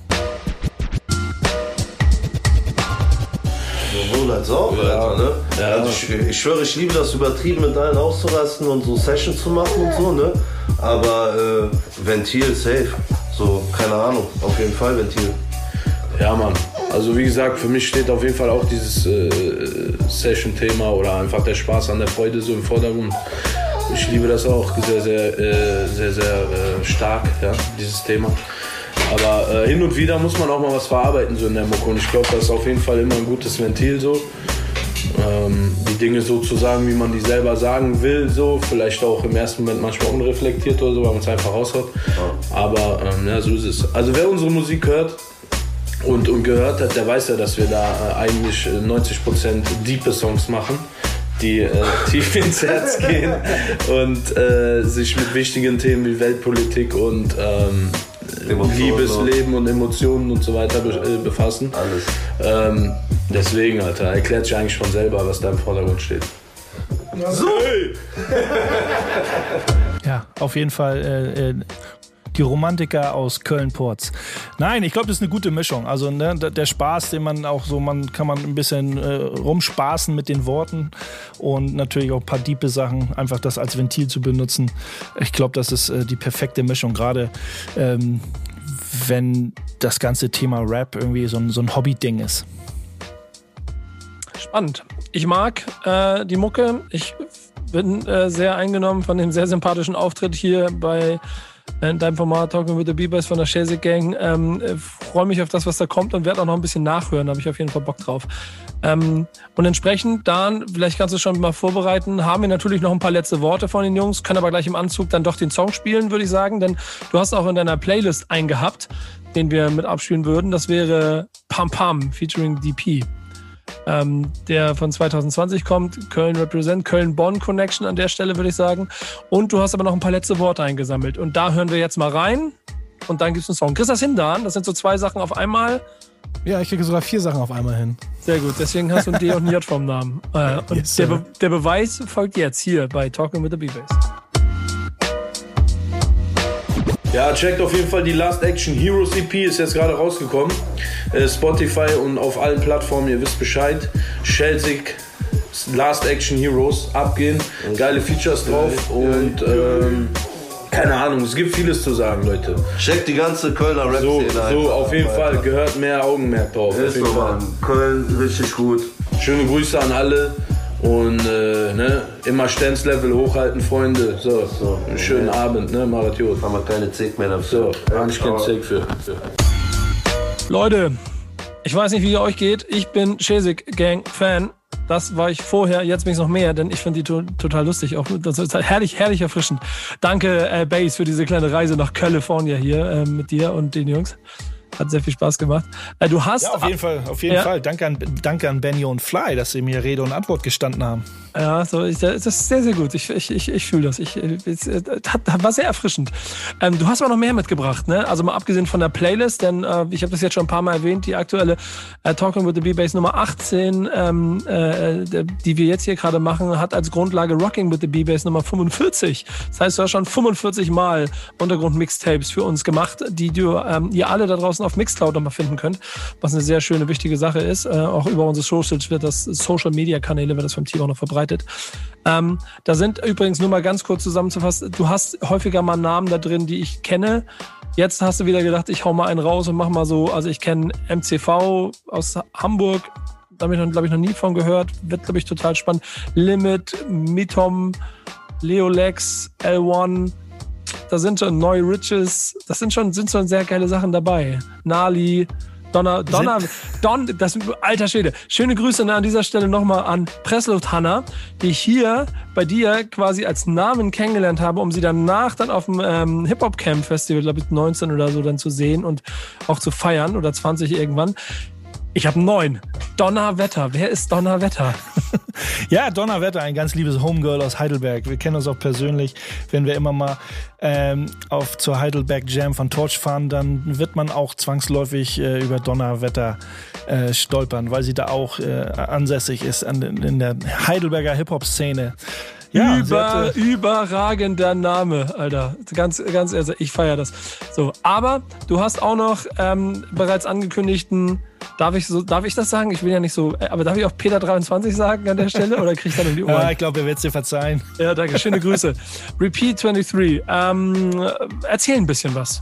Sowohl als auch, Alter, ne? Also ich, ich schwöre, ich liebe das übertrieben mit allen auszurasten und so Sessions zu machen und so, ne? Aber äh, Ventil safe. So, keine Ahnung, auf jeden Fall Ventil.
Ja, Mann. Also wie gesagt, für mich steht auf jeden Fall auch dieses äh, Session-Thema oder einfach der Spaß an der Freude so im Vordergrund. Ich liebe das auch sehr, sehr, äh, sehr, sehr äh, stark, ja, dieses Thema. Aber äh, hin und wieder muss man auch mal was verarbeiten so in der Mucke und ich glaube, das ist auf jeden Fall immer ein gutes Ventil so. Ähm, die Dinge so zu sagen, wie man die selber sagen will, so vielleicht auch im ersten Moment manchmal unreflektiert oder so, weil man es einfach raushaut. Aber ähm, ja, so ist es. Also wer unsere Musik hört, und, und gehört hat, der weiß ja, dass wir da äh, eigentlich 90% diepe Songs machen, die äh, tief ins Herz gehen und äh, sich mit wichtigen Themen wie Weltpolitik und ähm, Liebesleben und Emotionen und so weiter be äh, befassen.
Alles.
Ähm, deswegen, Alter, erklärt sich eigentlich von selber, was da im Vordergrund steht.
So!
Ja, auf jeden Fall äh, äh, die Romantiker aus Köln-Porz. Nein, ich glaube, das ist eine gute Mischung. Also ne, der Spaß, den man auch so, man kann man ein bisschen äh, rumspaßen mit den Worten und natürlich auch ein paar diepe Sachen, einfach das als Ventil zu benutzen. Ich glaube, das ist äh, die perfekte Mischung, gerade ähm, wenn das ganze Thema Rap irgendwie so ein, so ein Hobby-Ding ist.
Spannend. Ich mag äh, die Mucke. Ich bin äh, sehr eingenommen von dem sehr sympathischen Auftritt hier bei in deinem Format Talking with the B-Boys von der Shazig Gang. Ähm, äh, Freue mich auf das, was da kommt und werde auch noch ein bisschen nachhören. Da habe ich auf jeden Fall Bock drauf. Ähm, und entsprechend, Dan, vielleicht kannst du schon mal vorbereiten, haben wir natürlich noch ein paar letzte Worte von den Jungs, können aber gleich im Anzug dann doch den Song spielen, würde ich sagen, denn du hast auch in deiner Playlist einen gehabt, den wir mit abspielen würden. Das wäre Pam Pam featuring DP ähm, der von 2020 kommt. Köln Represent, Köln-Bonn Connection an der Stelle, würde ich sagen. Und du hast aber noch ein paar letzte Worte eingesammelt. Und da hören wir jetzt mal rein. Und dann gibt es einen Song. Kriegst du das hin, Dan? Das sind so zwei Sachen auf einmal.
Ja, ich kriege sogar vier Sachen auf einmal hin.
Sehr gut, deswegen hast du ein D und ein J vom Namen. Äh, und
Yes,
der. Be der Beweis folgt jetzt hier bei Talking with the B-Bass.
Ja, checkt auf jeden Fall die Last Action Heroes EP, ist jetzt gerade rausgekommen. Äh, Spotify und auf allen Plattformen, ihr wisst Bescheid. Schelsig, Last Action Heroes, abgehen. Geile Features drauf und ähm, keine Ahnung, es gibt vieles zu sagen, Leute.
Check die ganze Kölner
So,
Rap-Szene
so
einfach
auf jeden Fall gehört mehr Augenmerk drauf. Auf
Ist so. Köln richtig gut.
Schöne Grüße an alle und äh, ne, immer Stanzlevel hochhalten, Freunde. So,
So.
einen schönen Abend, ne, Marathon.
Haben wir keine Zick mehr dafür.
So, habe ich kein Steak für.
Leute, ich weiß nicht, wie ihr euch geht. Ich bin Shazig Gang Fan. Das war ich vorher, jetzt bin ich noch mehr, denn ich finde die to total lustig. Auch das ist halt herrlich, herrlich erfrischend. Danke, äh, Base, für diese kleine Reise nach California hier äh, mit dir und den Jungs. Hat sehr viel Spaß gemacht. Äh, du hast.
Ja, auf jeden Fall, auf jeden
Ja.
Fall. Danke an, danke an Benny und Fly, dass sie mir Rede und Antwort gestanden haben.
Ja, so, ich, das ist sehr, sehr gut. Ich, ich, ich, ich fühle das. Ich, es, äh, hat, war sehr erfrischend. Ähm, du hast aber noch mehr mitgebracht, ne? Also mal abgesehen von der Playlist, denn äh, ich habe das jetzt schon ein paar Mal erwähnt, die aktuelle äh, Talking with the B-Bass Nummer 18, ähm, äh, die wir jetzt hier gerade machen, hat als Grundlage Rocking with the B-Bass Nummer 45. Das heißt, du hast schon 45 Mal Untergrund-Mixtapes für uns gemacht, die du, ähm, ihr alle da draußen auf Mixcloud nochmal finden könnt, was eine sehr schöne, wichtige Sache ist. Äh, auch über unsere Socials wird das, Social-Media-Kanäle wird das vom Team auch noch verbreitet. Ähm, da sind übrigens nur mal ganz kurz zusammenzufassen, du hast häufiger mal Namen da drin, die ich kenne. Jetzt hast du wieder gedacht, ich hau mal einen raus und mach mal so, also ich kenne MCV aus Hamburg, da habe ich, glaube ich, noch nie von gehört. Wird, glaube ich, total spannend. Limit, Mitom, Leolex, L1, da sind schon Neu Riches, das sind schon, sind schon sehr geile Sachen dabei. Nali, Donner, Donner, Don, das, alter Schwede. Schöne Grüße an dieser Stelle nochmal an Pressluft Hanna, die ich hier bei dir quasi als Namen kennengelernt habe, um sie danach dann auf dem ähm, Hip-Hop-Camp Festival, glaube ich, 19 oder so, dann zu sehen und auch zu feiern oder 20 irgendwann. Ich habe neun. Donnerwetter. Wer ist Donnerwetter?
Ja, Donnerwetter, ein ganz liebes Homegirl aus Heidelberg. Wir kennen uns auch persönlich. Wenn wir immer mal ähm, auf zur Heidelberg Jam von Torch fahren, dann wird man auch zwangsläufig äh, über Donnerwetter äh, stolpern, weil sie da auch äh, ansässig ist an, in der Heidelberger Hip-Hop-Szene. Ja,
Über,
hat, äh,
überragender Name, Alter. Ganz, ganz ehrlich, ich feiere das. So, aber du hast auch noch ähm, bereits angekündigten, darf ich so, darf ich das sagen? Ich will ja nicht so, äh, aber darf ich auch Peter 23 sagen an der Stelle oder krieg ich dann um die Ohren?
ja, ich glaube, er wird es dir verzeihen.
Ja, danke. Schöne Grüße. Repeat 23. Ähm, erzähl ein bisschen was.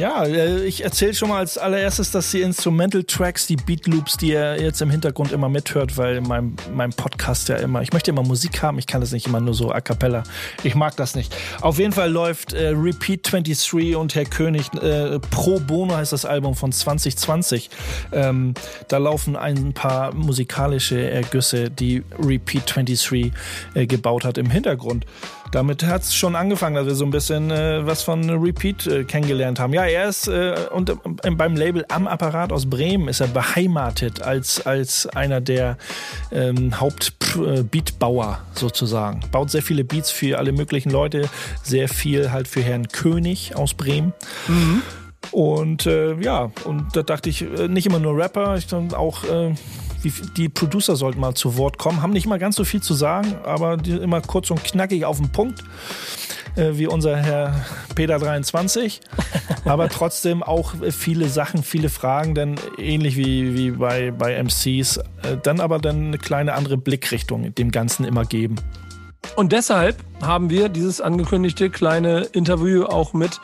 Ja, äh, ich erzähle schon mal als allererstes, dass die Instrumental Tracks, die Beat Loops, die ihr jetzt im Hintergrund immer mithört, weil in meinem Podcast ja immer, ich möchte immer Musik haben, ich kann das nicht immer nur so a cappella. Ich mag das nicht. Auf jeden Fall läuft äh, Repeat 23 und Herr König äh, Pro Bono heißt das Album von 2020. Ähm, da laufen ein paar musikalische Ergüsse, die Repeat 23 äh, gebaut hat im Hintergrund damit hat es schon angefangen, dass wir so ein bisschen äh, was von Repeat äh, kennengelernt haben. Ja, er ist äh, und, äh, beim Label Am Apparat aus Bremen ist er beheimatet als, als einer der ähm, Hauptbeatbauer sozusagen. Baut sehr viele Beats für alle möglichen Leute, sehr viel halt für Herrn König aus Bremen. Mhm. Und äh, ja, und da dachte ich, äh, nicht immer nur Rapper, ich auch wie, die Producer sollten mal zu Wort kommen, haben nicht mal ganz so viel zu sagen, aber immer kurz und knackig auf den Punkt, äh, wie unser Herr Peter 23. aber trotzdem auch viele Sachen, viele Fragen, denn ähnlich wie, wie bei, bei MCs, äh, dann aber dann eine kleine andere Blickrichtung dem Ganzen immer geben.
Und deshalb haben wir dieses angekündigte kleine Interview auch mit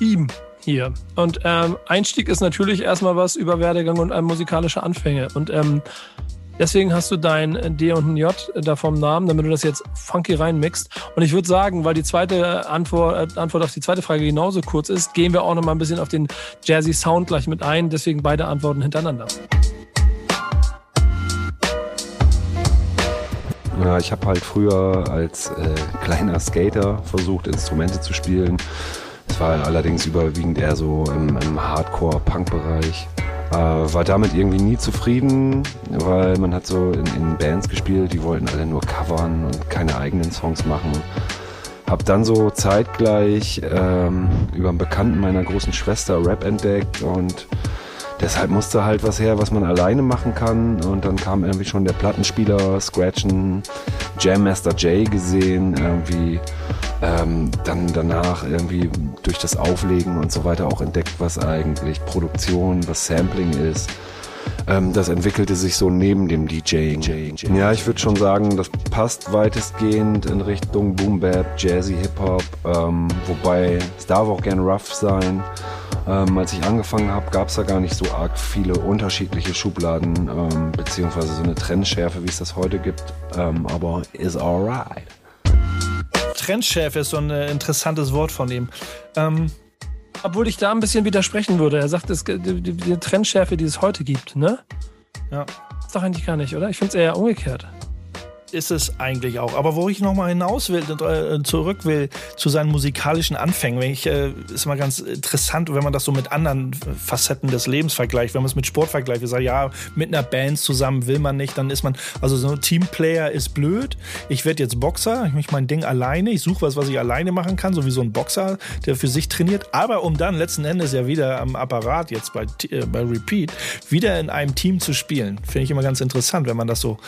ihm hier. Und ähm, Einstieg ist natürlich erstmal was über Werdegang und ähm, musikalische Anfänge. Und ähm, deswegen hast du dein D und ein J da vom Namen, damit du das jetzt funky reinmixst. Und ich würde sagen, weil die zweite Antwort, äh, Antwort auf die zweite Frage genauso kurz ist, gehen wir auch noch mal ein bisschen auf den Jazzy Sound gleich mit ein. Deswegen beide Antworten hintereinander.
Ja, ich habe halt früher als äh, kleiner Skater versucht, Instrumente zu spielen. War allerdings überwiegend eher so im, im Hardcore-Punk-Bereich. Äh, war damit irgendwie nie zufrieden, weil man hat so in, in, Bands gespielt, die wollten alle nur covern und keine eigenen Songs machen. Hab dann so zeitgleich ähm, über einen Bekannten meiner großen Schwester Rap entdeckt und deshalb musste halt was her, was man alleine machen kann. Und dann kam irgendwie schon der Plattenspieler, Scratchen, Jam Master J gesehen, irgendwie ähm, dann danach irgendwie durch das Auflegen und so weiter auch entdeckt, was eigentlich Produktion, was Sampling ist. Ähm, das entwickelte sich so neben dem DJing. Ja, ich würde schon sagen, das passt weitestgehend in Richtung Boom Bap, Jazzy Hip Hop, ähm, wobei es darf auch gern rough sein. Ähm, als ich angefangen habe, gab es da gar nicht so arg viele unterschiedliche Schubladen, ähm, beziehungsweise so eine Trennschärfe, wie es das heute gibt. Ähm, aber is alright.
Trendchef ist so ein äh, interessantes Wort von ihm.
Ähm, Obwohl ich da ein bisschen widersprechen würde. Er sagt, es, die, die, die Trendschärfe, die es heute gibt, ne? Ja. Ist doch eigentlich gar nicht, oder? Ich finde es eher umgekehrt
ist es eigentlich auch. Aber wo ich nochmal hinaus will, äh, zurück will zu seinen musikalischen Anfängen, ich, äh, ist immer ganz interessant, wenn man das so mit anderen Facetten des Lebens vergleicht, wenn man es mit Sport vergleicht. Wir sagen, ja, mit einer Band zusammen will man nicht, dann ist man, also so ein Teamplayer ist blöd. Ich werde jetzt Boxer, ich mache mein Ding alleine, ich suche was, was ich alleine machen kann, so wie so ein Boxer, der für sich trainiert. Aber um dann letzten Endes ja wieder am Apparat, jetzt bei, äh, bei Repeat, wieder in einem Team zu spielen, finde ich immer ganz interessant, wenn man das so,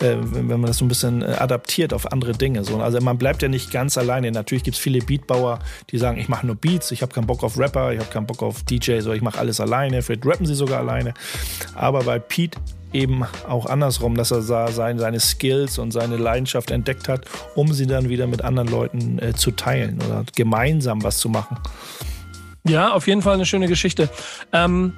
äh, wenn man das so ein bisschen äh, adaptiert auf andere Dinge. So, also man bleibt ja nicht ganz alleine. Natürlich gibt es viele Beatbauer, die sagen, ich mache nur Beats, ich habe keinen Bock auf Rapper, ich habe keinen Bock auf DJs oder ich mache alles alleine. Vielleicht rappen sie sogar alleine. Aber bei Pete eben auch andersrum, dass er seine Skills und seine Leidenschaft entdeckt hat, um sie dann wieder mit anderen Leuten äh, zu teilen oder gemeinsam was zu machen.
Ja, auf jeden Fall eine schöne Geschichte. Ähm,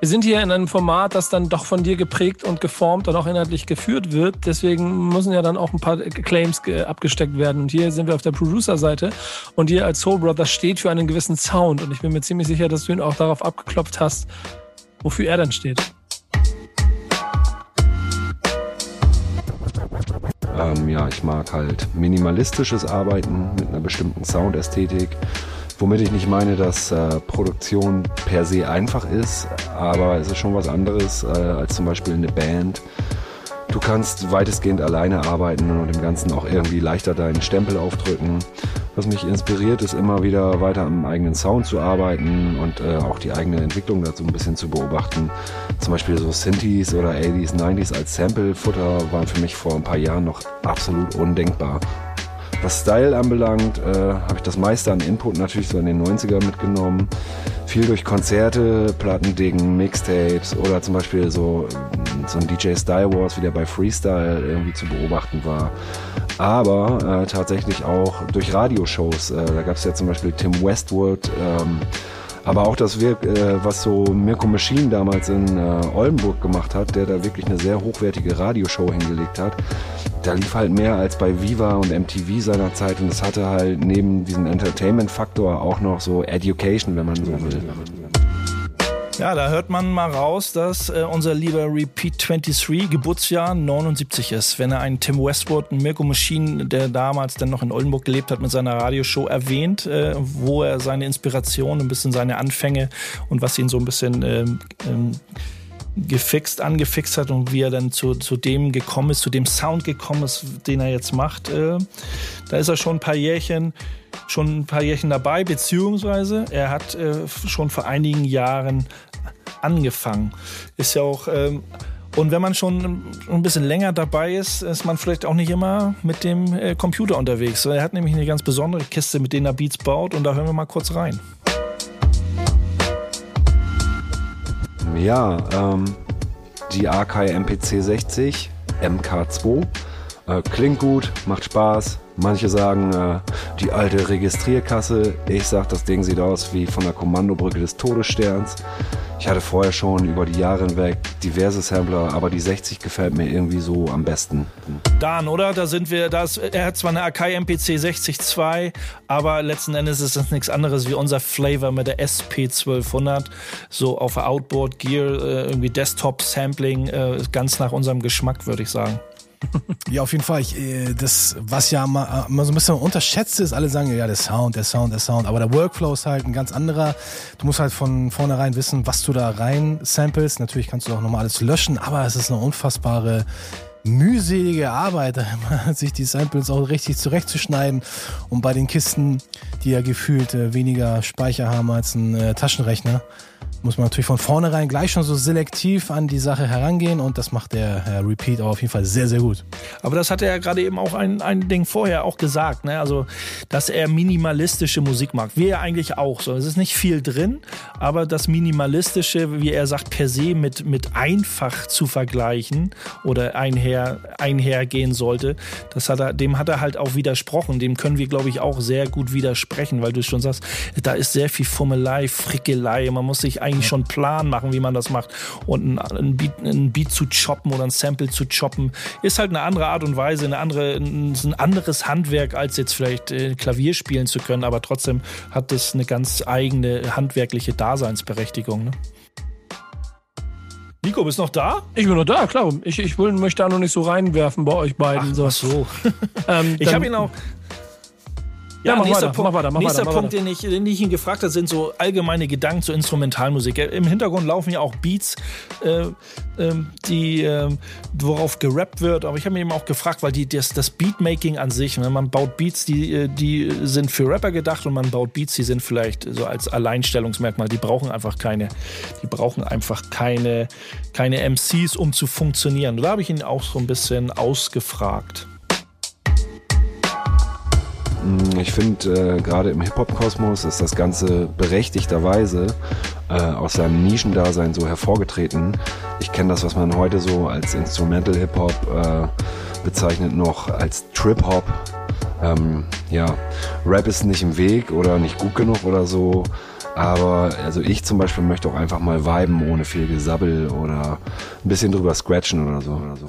wir sind hier in einem Format, das dann doch von dir geprägt und geformt und auch inhaltlich geführt wird. Deswegen müssen ja dann auch ein paar Claims abgesteckt werden. Und hier sind wir auf der Producer-Seite. Und ihr als Soul Brother steht für einen gewissen Sound. Und ich bin mir ziemlich sicher, dass du ihn auch darauf abgeklopft hast, wofür er dann steht.
Ähm, ja, ich mag halt minimalistisches Arbeiten mit einer bestimmten Soundästhetik. Womit ich nicht meine, dass äh, Produktion per se einfach ist, aber es ist schon was anderes äh, als zum Beispiel eine Band. Du kannst weitestgehend alleine arbeiten und dem Ganzen auch irgendwie leichter deinen Stempel aufdrücken. Was mich inspiriert, ist immer wieder weiter am eigenen Sound zu arbeiten und äh, auch die eigene Entwicklung dazu ein bisschen zu beobachten. Zum Beispiel so Synthes oder 80s, 90s als Sample-Futter waren für mich vor ein paar Jahren noch absolut undenkbar. Was Style anbelangt, äh, habe ich das meiste an Input natürlich so in den 90er mitgenommen. Viel durch Konzerte, Plattendingen, Mixtapes oder zum Beispiel so, so ein DJ Style Wars, wie der bei Freestyle irgendwie zu beobachten war. Aber äh, tatsächlich auch durch Radioshows. Äh, da gab es ja zum Beispiel Tim Westwood, ähm, Aber auch das, wir, äh, was so Mirko Machine damals in äh, Oldenburg gemacht hat, der da wirklich eine sehr hochwertige Radioshow hingelegt hat, da lief halt mehr als bei Viva und MTV seiner Zeit und es hatte halt neben diesem Entertainment-Faktor auch noch so Education, wenn man so will.
Ja, da hört man mal raus, dass äh, unser lieber Repeat 23 Geburtsjahr 79 ist. Wenn er einen Tim Westwood, einen Mirko Machine, der damals dann noch in Oldenburg gelebt hat, mit seiner Radioshow erwähnt, äh, wo er seine Inspiration, ein bisschen seine Anfänge und was ihn so ein bisschen ähm, ähm, gefixt, angefixt hat und wie er dann zu, zu dem gekommen ist, zu dem Sound gekommen ist, den er jetzt macht. Äh, da ist er schon ein paar Jährchen schon ein paar Jährchen dabei, beziehungsweise er hat äh, schon vor einigen Jahren angefangen. Ist ja auch. Ähm, und wenn man schon ein bisschen länger dabei ist, ist man vielleicht auch nicht immer mit dem äh, Computer unterwegs. Er hat nämlich eine ganz besondere Kiste, mit der er Beats baut und da hören wir mal kurz rein.
Ja, ähm, die Akai MPC 60 MK2 äh, klingt gut, macht Spaß, Manche sagen, äh, die alte Registrierkasse. Ich sag, das Ding sieht aus wie von der Kommandobrücke des Todessterns. Ich hatte vorher schon über die Jahre hinweg diverse Sampler, aber die 60 gefällt mir irgendwie so am besten.
Dan, oder? Da sind wir, das, er hat zwar eine Akai MPC 60 aber letzten Endes ist das nichts anderes wie unser Flavor mit der SP 1200. So auf Outboard Gear, äh, irgendwie Desktop Sampling, äh, ganz nach unserem Geschmack, würde ich sagen.
Ja, auf jeden Fall. Ich, äh, das, was ja immer, immer so ein bisschen unterschätzt ist, alle sagen ja, der Sound, der Sound, der Sound, aber der Workflow ist halt ein ganz anderer. Du musst halt von vornherein wissen, was du da rein samples. Natürlich kannst du auch nochmal alles löschen, aber es ist eine unfassbare mühselige Arbeit, sich die Samples auch richtig zurechtzuschneiden. Und bei den Kisten, die ja gefühlt äh, weniger Speicher haben als ein äh, Taschenrechner, muss man natürlich von vornherein gleich schon so selektiv an die Sache herangehen und das macht der Herr Repeat auch auf jeden Fall sehr, sehr gut.
Aber das hat er ja gerade eben auch ein, ein Ding vorher auch gesagt, ne? also dass er minimalistische Musik mag. Wir ja eigentlich auch so. Es ist nicht viel drin, aber das Minimalistische, wie er sagt, per se mit, mit einfach zu vergleichen oder einher, einhergehen sollte, das hat er, dem hat er halt auch widersprochen. Dem können wir, glaube ich, auch sehr gut widersprechen, weil du schon sagst, da ist sehr viel Fummelei, Frickelei, man muss sich eigentlich schon Plan machen, wie man das macht. Und ein, Beat, ein Beat zu choppen oder ein Sample zu choppen, ist halt eine andere Art und Weise, eine andere, ein anderes Handwerk, als jetzt vielleicht äh, Klavier spielen zu können, aber trotzdem hat das eine ganz eigene handwerkliche Daseinsberechtigung. Ne? Nico, bist du noch da?
Ich bin noch da, klar. Ich, ich will, möchte da noch nicht so reinwerfen bei euch beiden.
Ach, so. Ach so. ähm, ich habe ihn auch, ja, ja nächster weiter, Punkt, weiter, nächster weiter, Punkt den, ich, den ich ihn gefragt habe, sind so allgemeine Gedanken zur Instrumentalmusik. Im Hintergrund laufen ja auch Beats, äh, äh, die, äh, worauf gerappt wird. Aber ich habe mich eben auch gefragt, weil die, das, das Beatmaking an sich, ne, man baut Beats, die, äh, die sind für Rapper gedacht und man baut Beats, die sind vielleicht so als Alleinstellungsmerkmal. Die brauchen einfach keine, die brauchen einfach keine, keine MCs, um zu funktionieren. Da habe ich ihn auch so ein bisschen ausgefragt.
Mm, ich finde, äh, gerade im Hip-Hop-Kosmos ist das Ganze berechtigterweise äh, aus seinem Nischendasein so hervorgetreten. Ich kenne das, was man heute so als Instrumental Hip-Hop äh, bezeichnet, noch als Trip-Hop. Ähm, ja, Rap ist nicht im Weg oder nicht gut genug oder so. Aber also ich zum Beispiel möchte auch einfach mal viben ohne viel Gesabbel oder ein bisschen drüber scratchen oder so. Oder so.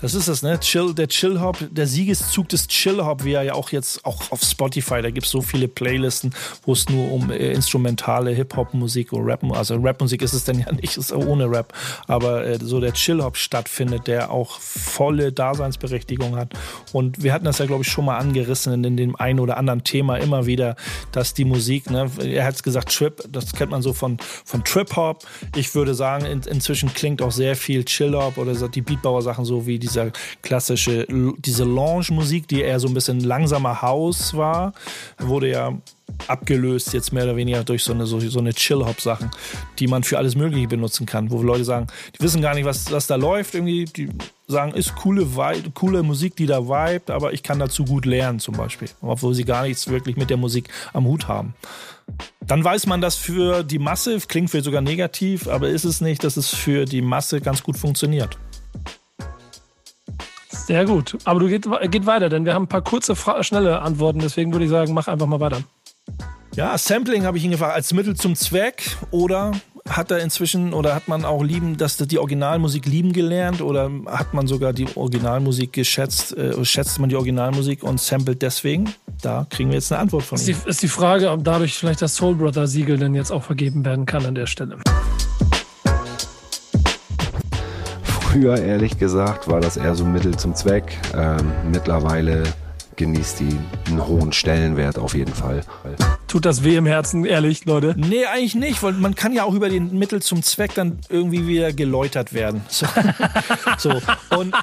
Das ist das, ne? Chill, der Chill-Hop, der Siegeszug des Chill-Hop, wie er ja auch jetzt auch auf Spotify, da gibt es so viele Playlisten, wo es nur um äh, instrumentale Hip-Hop-Musik und Rap, also Rap-Musik ist es denn ja nicht, ist ohne Rap, aber äh, so der Chill-Hop stattfindet, der auch volle Daseinsberechtigung hat. Und wir hatten das ja, glaube ich, schon mal angerissen in dem einen oder anderen Thema immer wieder, dass die Musik, ne, er hat es gesagt, Trip, das kennt man so von, von Trip-Hop. Ich würde sagen, in, inzwischen klingt auch sehr viel Chill-Hop oder die Beatbauer-Sachen so wie die dieser klassische, diese Lounge-Musik, die eher so ein bisschen langsamer House war, wurde ja abgelöst jetzt mehr oder weniger durch so eine, so, so eine Chill-Hop-Sachen, die man für alles Mögliche benutzen kann, wo Leute sagen, die wissen gar nicht, was, was da läuft irgendwie, die sagen, ist coole, coole Musik, die da vibet, aber ich kann dazu gut lernen zum Beispiel, obwohl sie gar nichts wirklich mit der Musik am Hut haben. Dann weiß man, dass für die Masse, klingt vielleicht sogar negativ, aber ist es nicht, dass es für die Masse ganz gut funktioniert.
Sehr gut. Aber du geht, geht weiter, denn wir haben ein paar kurze, schnelle Antworten. Deswegen würde ich sagen, mach einfach mal weiter.
Ja, Sampling habe ich ihn gefragt, als Mittel zum Zweck oder hat er inzwischen oder hat man auch lieben, dass die Originalmusik lieben gelernt oder hat man sogar die Originalmusik geschätzt, äh, schätzt man die Originalmusik und samplet deswegen? Da kriegen wir jetzt eine Antwort von
ihm. Ist die, ist die Frage, ob dadurch vielleicht das Soul Brother Siegel denn jetzt auch vergeben werden kann an der Stelle.
Früher, ehrlich gesagt, war das eher so Mittel zum Zweck. Ähm, mittlerweile genießt die einen hohen Stellenwert auf jeden Fall.
Tut das weh im Herzen, ehrlich, Leute?
Nee, eigentlich nicht, weil man kann ja auch über den Mittel zum Zweck dann irgendwie wieder geläutert werden. So. so. Und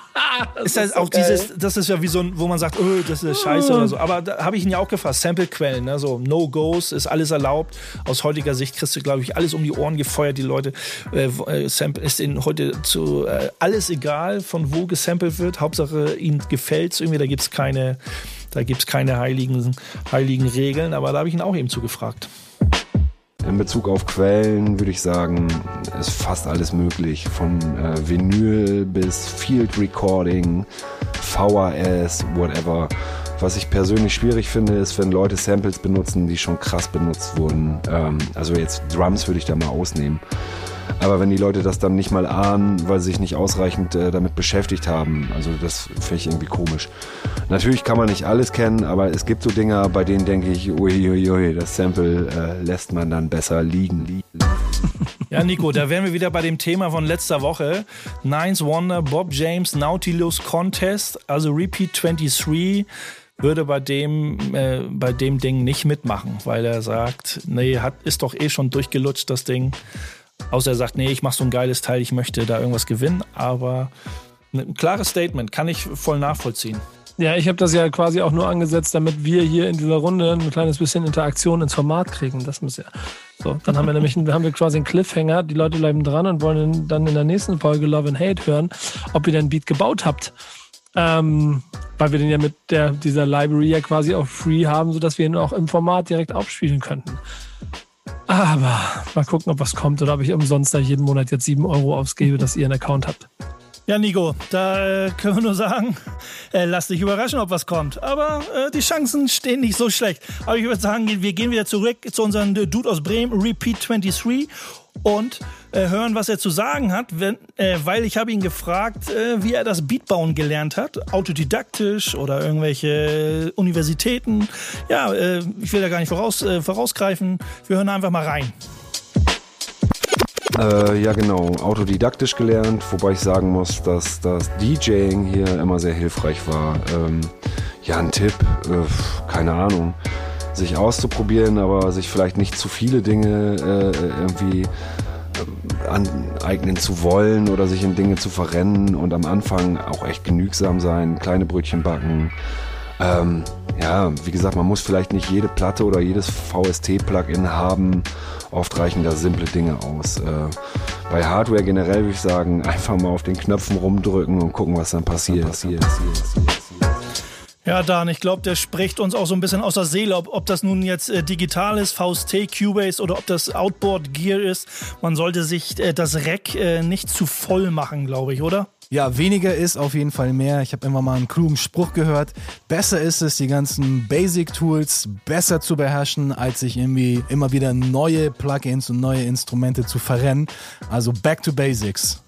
das ist, ist auch so dieses, das ist ja wie so ein, wo man sagt, oh, das ist scheiße oder so. Aber da habe ich ihn ja auch gefasst. Sample-Quellen, ne? so No-Gos, ist alles erlaubt. Aus heutiger Sicht kriegst du, glaube ich, alles um die Ohren gefeuert. Die Leute, äh, äh Sample ist ihnen heute zu äh, alles egal, von wo gesampelt wird. Hauptsache ihnen gefällt es irgendwie, da gibt es keine da gibt es keine heiligen, heiligen Regeln, aber da habe ich ihn auch eben zugefragt.
In Bezug auf Quellen würde ich sagen, ist fast alles möglich. Von äh, Vinyl bis Field Recording, VHS, whatever. Was ich persönlich schwierig finde, ist, wenn Leute Samples benutzen, die schon krass benutzt wurden. Ähm, also jetzt Drums würde ich da mal ausnehmen. Aber wenn die Leute das dann nicht mal ahnen, weil sie sich nicht ausreichend äh, damit beschäftigt haben, also das finde ich irgendwie komisch. Natürlich kann man nicht alles kennen, aber es gibt so Dinger, bei denen denke ich, uiuiui, das Sample äh, lässt man dann besser liegen.
Ja, Nico, da wären wir wieder bei dem Thema von letzter Woche. Nines Wonder, Bob James, Nautilus Contest, also Repeat 23 würde bei dem, äh, bei dem Ding nicht mitmachen, weil er sagt, nee, hat, ist doch eh schon durchgelutscht, das Ding. Außer er sagt, nee, ich mache so ein geiles Teil, ich möchte da irgendwas gewinnen. Aber ein klares Statement, kann ich voll nachvollziehen.
Ja, ich habe das ja quasi auch nur angesetzt, damit wir hier in dieser Runde ein kleines bisschen Interaktion ins Format kriegen. Das muss ja. So, dann haben wir nämlich haben wir quasi einen Cliffhanger. Die Leute bleiben dran und wollen dann in der nächsten Folge Love and Hate hören, ob ihr den Beat gebaut habt. Ähm, weil wir den ja mit der, dieser Library ja quasi auch free haben, sodass wir ihn auch im Format direkt aufspielen könnten. Aber mal gucken, ob was kommt oder ob ich umsonst da jeden Monat jetzt 7 Euro ausgebe, dass ihr einen Account habt.
Ja, Nico, da äh, können wir nur sagen, äh, lass dich überraschen, ob was kommt. Aber äh, die Chancen stehen nicht so schlecht. Aber ich würde sagen, wir gehen wieder zurück zu unserem Dude aus Bremen, Repeat 23 und äh, hören, was er zu sagen hat, wenn, äh, weil ich habe ihn gefragt, äh, wie er das Beatbauen gelernt hat, autodidaktisch oder irgendwelche Universitäten. Ja, äh, ich will da gar nicht voraus, äh, vorausgreifen. Wir hören einfach mal rein.
Äh, ja, genau, autodidaktisch gelernt, wobei ich sagen muss, dass das DJing hier immer sehr hilfreich war. Ähm, ja, ein Tipp, äh, keine Ahnung, sich auszuprobieren, aber sich vielleicht nicht zu viele Dinge äh, irgendwie äh, aneignen zu wollen oder sich in Dinge zu verrennen und am Anfang auch echt genügsam sein, kleine Brötchen backen. Ähm, ja, wie gesagt, man muss vielleicht nicht jede Platte oder jedes VST-Plugin haben. Oft reichen da simple Dinge aus. Äh, bei Hardware generell würde ich sagen, einfach mal auf den Knöpfen rumdrücken und gucken, was dann passiert. passiert, passiert, passiert.
Ja, Dan, ich glaube, der spricht uns auch so ein bisschen aus der Seele, ob, ob das nun jetzt äh, digital ist, VST, Cubase oder ob das Outboard Gear ist. Man sollte sich äh, das Rack äh, nicht zu voll machen, glaube ich, oder?
Ja, weniger ist auf jeden Fall mehr. Ich habe immer mal einen klugen Spruch gehört. Besser ist es, die ganzen Basic-Tools besser zu beherrschen, als sich irgendwie immer wieder neue Plugins und neue Instrumente zu verrennen. Also back to basics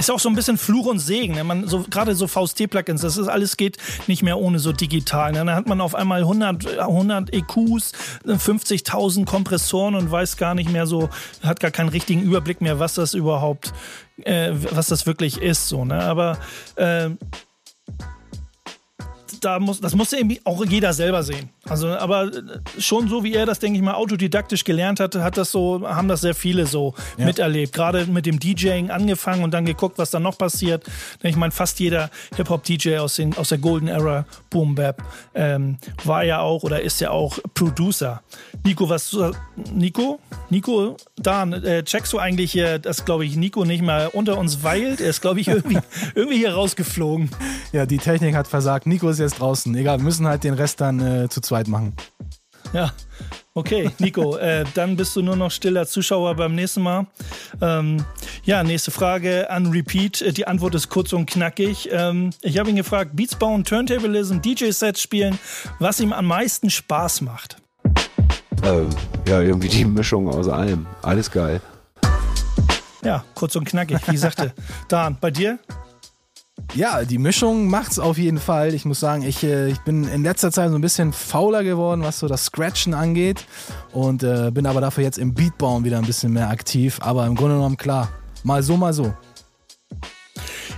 ist auch so ein bisschen Fluch und Segen. Ne? So, gerade so VST-Plugins, das ist alles geht nicht mehr ohne so digital. Ne? Dann hat man auf einmal 100, 100 EQs, 50.000 Kompressoren und weiß gar nicht mehr so, hat gar keinen richtigen Überblick mehr, was das überhaupt, äh, was das wirklich ist. So, ne? Aber äh, da muss, das muss irgendwie auch jeder selber sehen. Also, aber äh, schon so wie er das, denke ich mal, autodidaktisch gelernt hat, hat das so, haben das sehr viele so ja. miterlebt. Gerade mit dem DJing angefangen und dann geguckt, was da noch passiert. Ich meine, fast jeder Hip-Hop-DJ aus, aus der Golden Era, Boom Bap, ähm, war ja auch oder ist ja auch Producer. Nico, was, Nico? Nico, Dan, äh, checkst du eigentlich hier, dass, glaube ich, Nico nicht mal unter uns weilt? Er ist, glaube ich, irgendwie, irgendwie hier rausgeflogen.
Ja, die Technik hat versagt. Nico ist jetzt draußen. Egal, wir müssen halt den Rest dann äh, zu zweit machen.
Ja, okay, Nico, äh, dann bist du nur noch stiller Zuschauer beim nächsten Mal. Ähm, ja, nächste Frage an Repeat. Äh, die Antwort ist kurz und knackig. Ähm, ich habe ihn gefragt, Beats bauen, Turntablism, DJ-Sets spielen, was ihm am meisten Spaß macht.
Äh, ähm, ja, irgendwie die Mischung aus allem. Alles geil.
Ja, kurz und knackig, wie sagte Dan, bei dir?
Ja, die Mischung macht's auf jeden Fall. Ich muss sagen, ich, äh, ich bin in letzter Zeit so ein bisschen fauler geworden, was so das Scratchen angeht. Und äh, bin aber dafür jetzt im Beatbauen wieder ein bisschen mehr aktiv. Aber im Grunde genommen klar, mal so, mal so.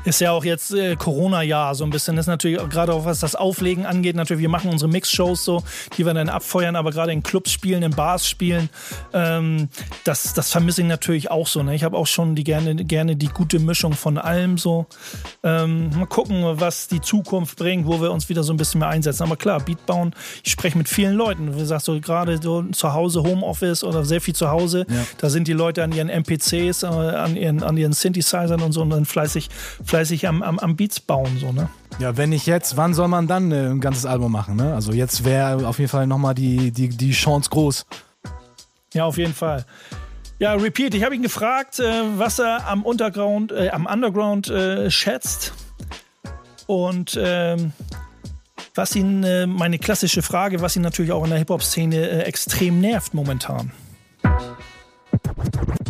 Ist ja auch jetzt äh, Corona-Jahr so ein bisschen. Das ist natürlich gerade auch was das Auflegen angeht. Natürlich, wir machen unsere Mix-Shows so, die wir dann abfeuern, aber gerade in Clubs spielen, in Bars spielen, ähm, das, das vermisse ich natürlich auch so. Ne? Ich habe auch schon die gerne, gerne die gute Mischung von allem so. Ähm, mal gucken, was die Zukunft bringt, wo wir uns wieder so ein bisschen mehr einsetzen. Aber klar, Beat bauen, ich spreche mit vielen Leuten. Wie gesagt, so gerade so zu Hause, Homeoffice oder sehr viel zu Hause, ja. da sind die Leute an ihren MPCs, äh, an, ihren, an ihren Synthesizern und so und dann fleißig fleißig am, am, am Beats bauen, so, ne?
Ja, wenn nicht jetzt, wann soll man dann äh, ein ganzes Album machen, ne? Also jetzt wäre auf jeden Fall nochmal die, die, die Chance groß.
Ja, auf jeden Fall. Ja, Repeat, ich habe ihn gefragt, äh, was er am Untergrund, äh, am Underground äh, schätzt. Und ähm, was ihn, äh, meine klassische Frage, was ihn natürlich auch in der Hip-Hop-Szene äh, extrem nervt momentan.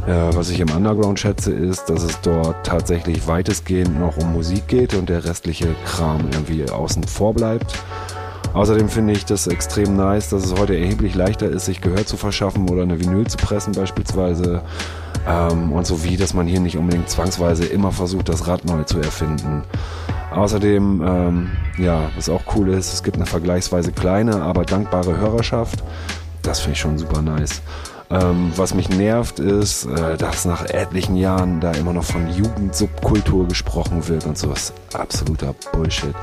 Ja, was ich im Underground schätze, ist, dass es dort tatsächlich weitestgehend noch um Musik geht und der restliche Kram irgendwie außen vor bleibt. Außerdem finde ich das extrem nice, dass es heute erheblich leichter ist, sich Gehör zu verschaffen oder eine Vinyl zu pressen beispielsweise. Ähm, und so wie, dass man hier nicht unbedingt zwangsweise immer versucht, das Rad neu zu erfinden. Außerdem, ähm, ja, was auch cool ist, es gibt eine vergleichsweise kleine, aber dankbare Hörerschaft. Das finde ich schon super nice. Ähm, was mich nervt, ist, äh, dass nach etlichen Jahren da immer noch von Jugendsubkultur gesprochen wird und sowas. Absoluter Bullshit.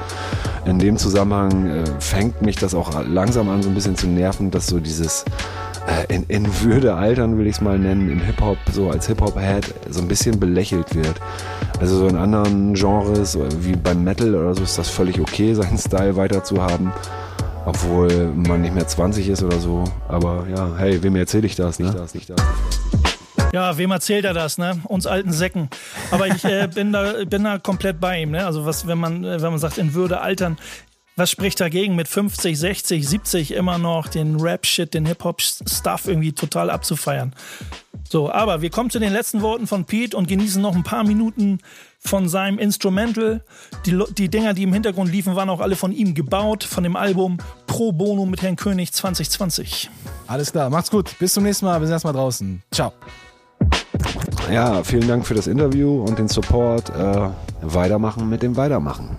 In dem Zusammenhang äh, fängt mich das auch langsam an, so ein bisschen zu nerven, dass so dieses äh, in, in Würde altern, will ich es mal nennen, im Hip-Hop, so als Hip-Hop-Head, so ein bisschen belächelt wird. Also so in anderen Genres, wie beim Metal oder so, ist das völlig okay, seinen Style weiter zu haben obwohl man nicht mehr 20 ist oder so. Aber ja, hey, wem erzähle ich das? Ne? das, nicht das.
Ja, wem erzählt er das, ne? Uns alten Säcken. Aber ich äh, bin, da, bin da komplett bei ihm, ne? Also was, wenn man, äh, wenn man sagt, in Würde altern, was spricht dagegen, mit 50, 60, 70 immer noch den Rap-Shit, den Hip-Hop-Stuff irgendwie total abzufeiern? So, aber wir kommen zu den letzten Worten von Pete und genießen noch ein paar Minuten von seinem Instrumental. Die, die Dinger, die im Hintergrund liefen, waren auch alle von ihm gebaut, von dem Album Pro Bono mit Herrn König 2020.
Alles klar, macht's gut. Bis zum nächsten Mal. Wir sehen erstmal draußen. Ciao.
Ja, vielen Dank für das Interview und den Support. Äh, weitermachen mit dem Weitermachen.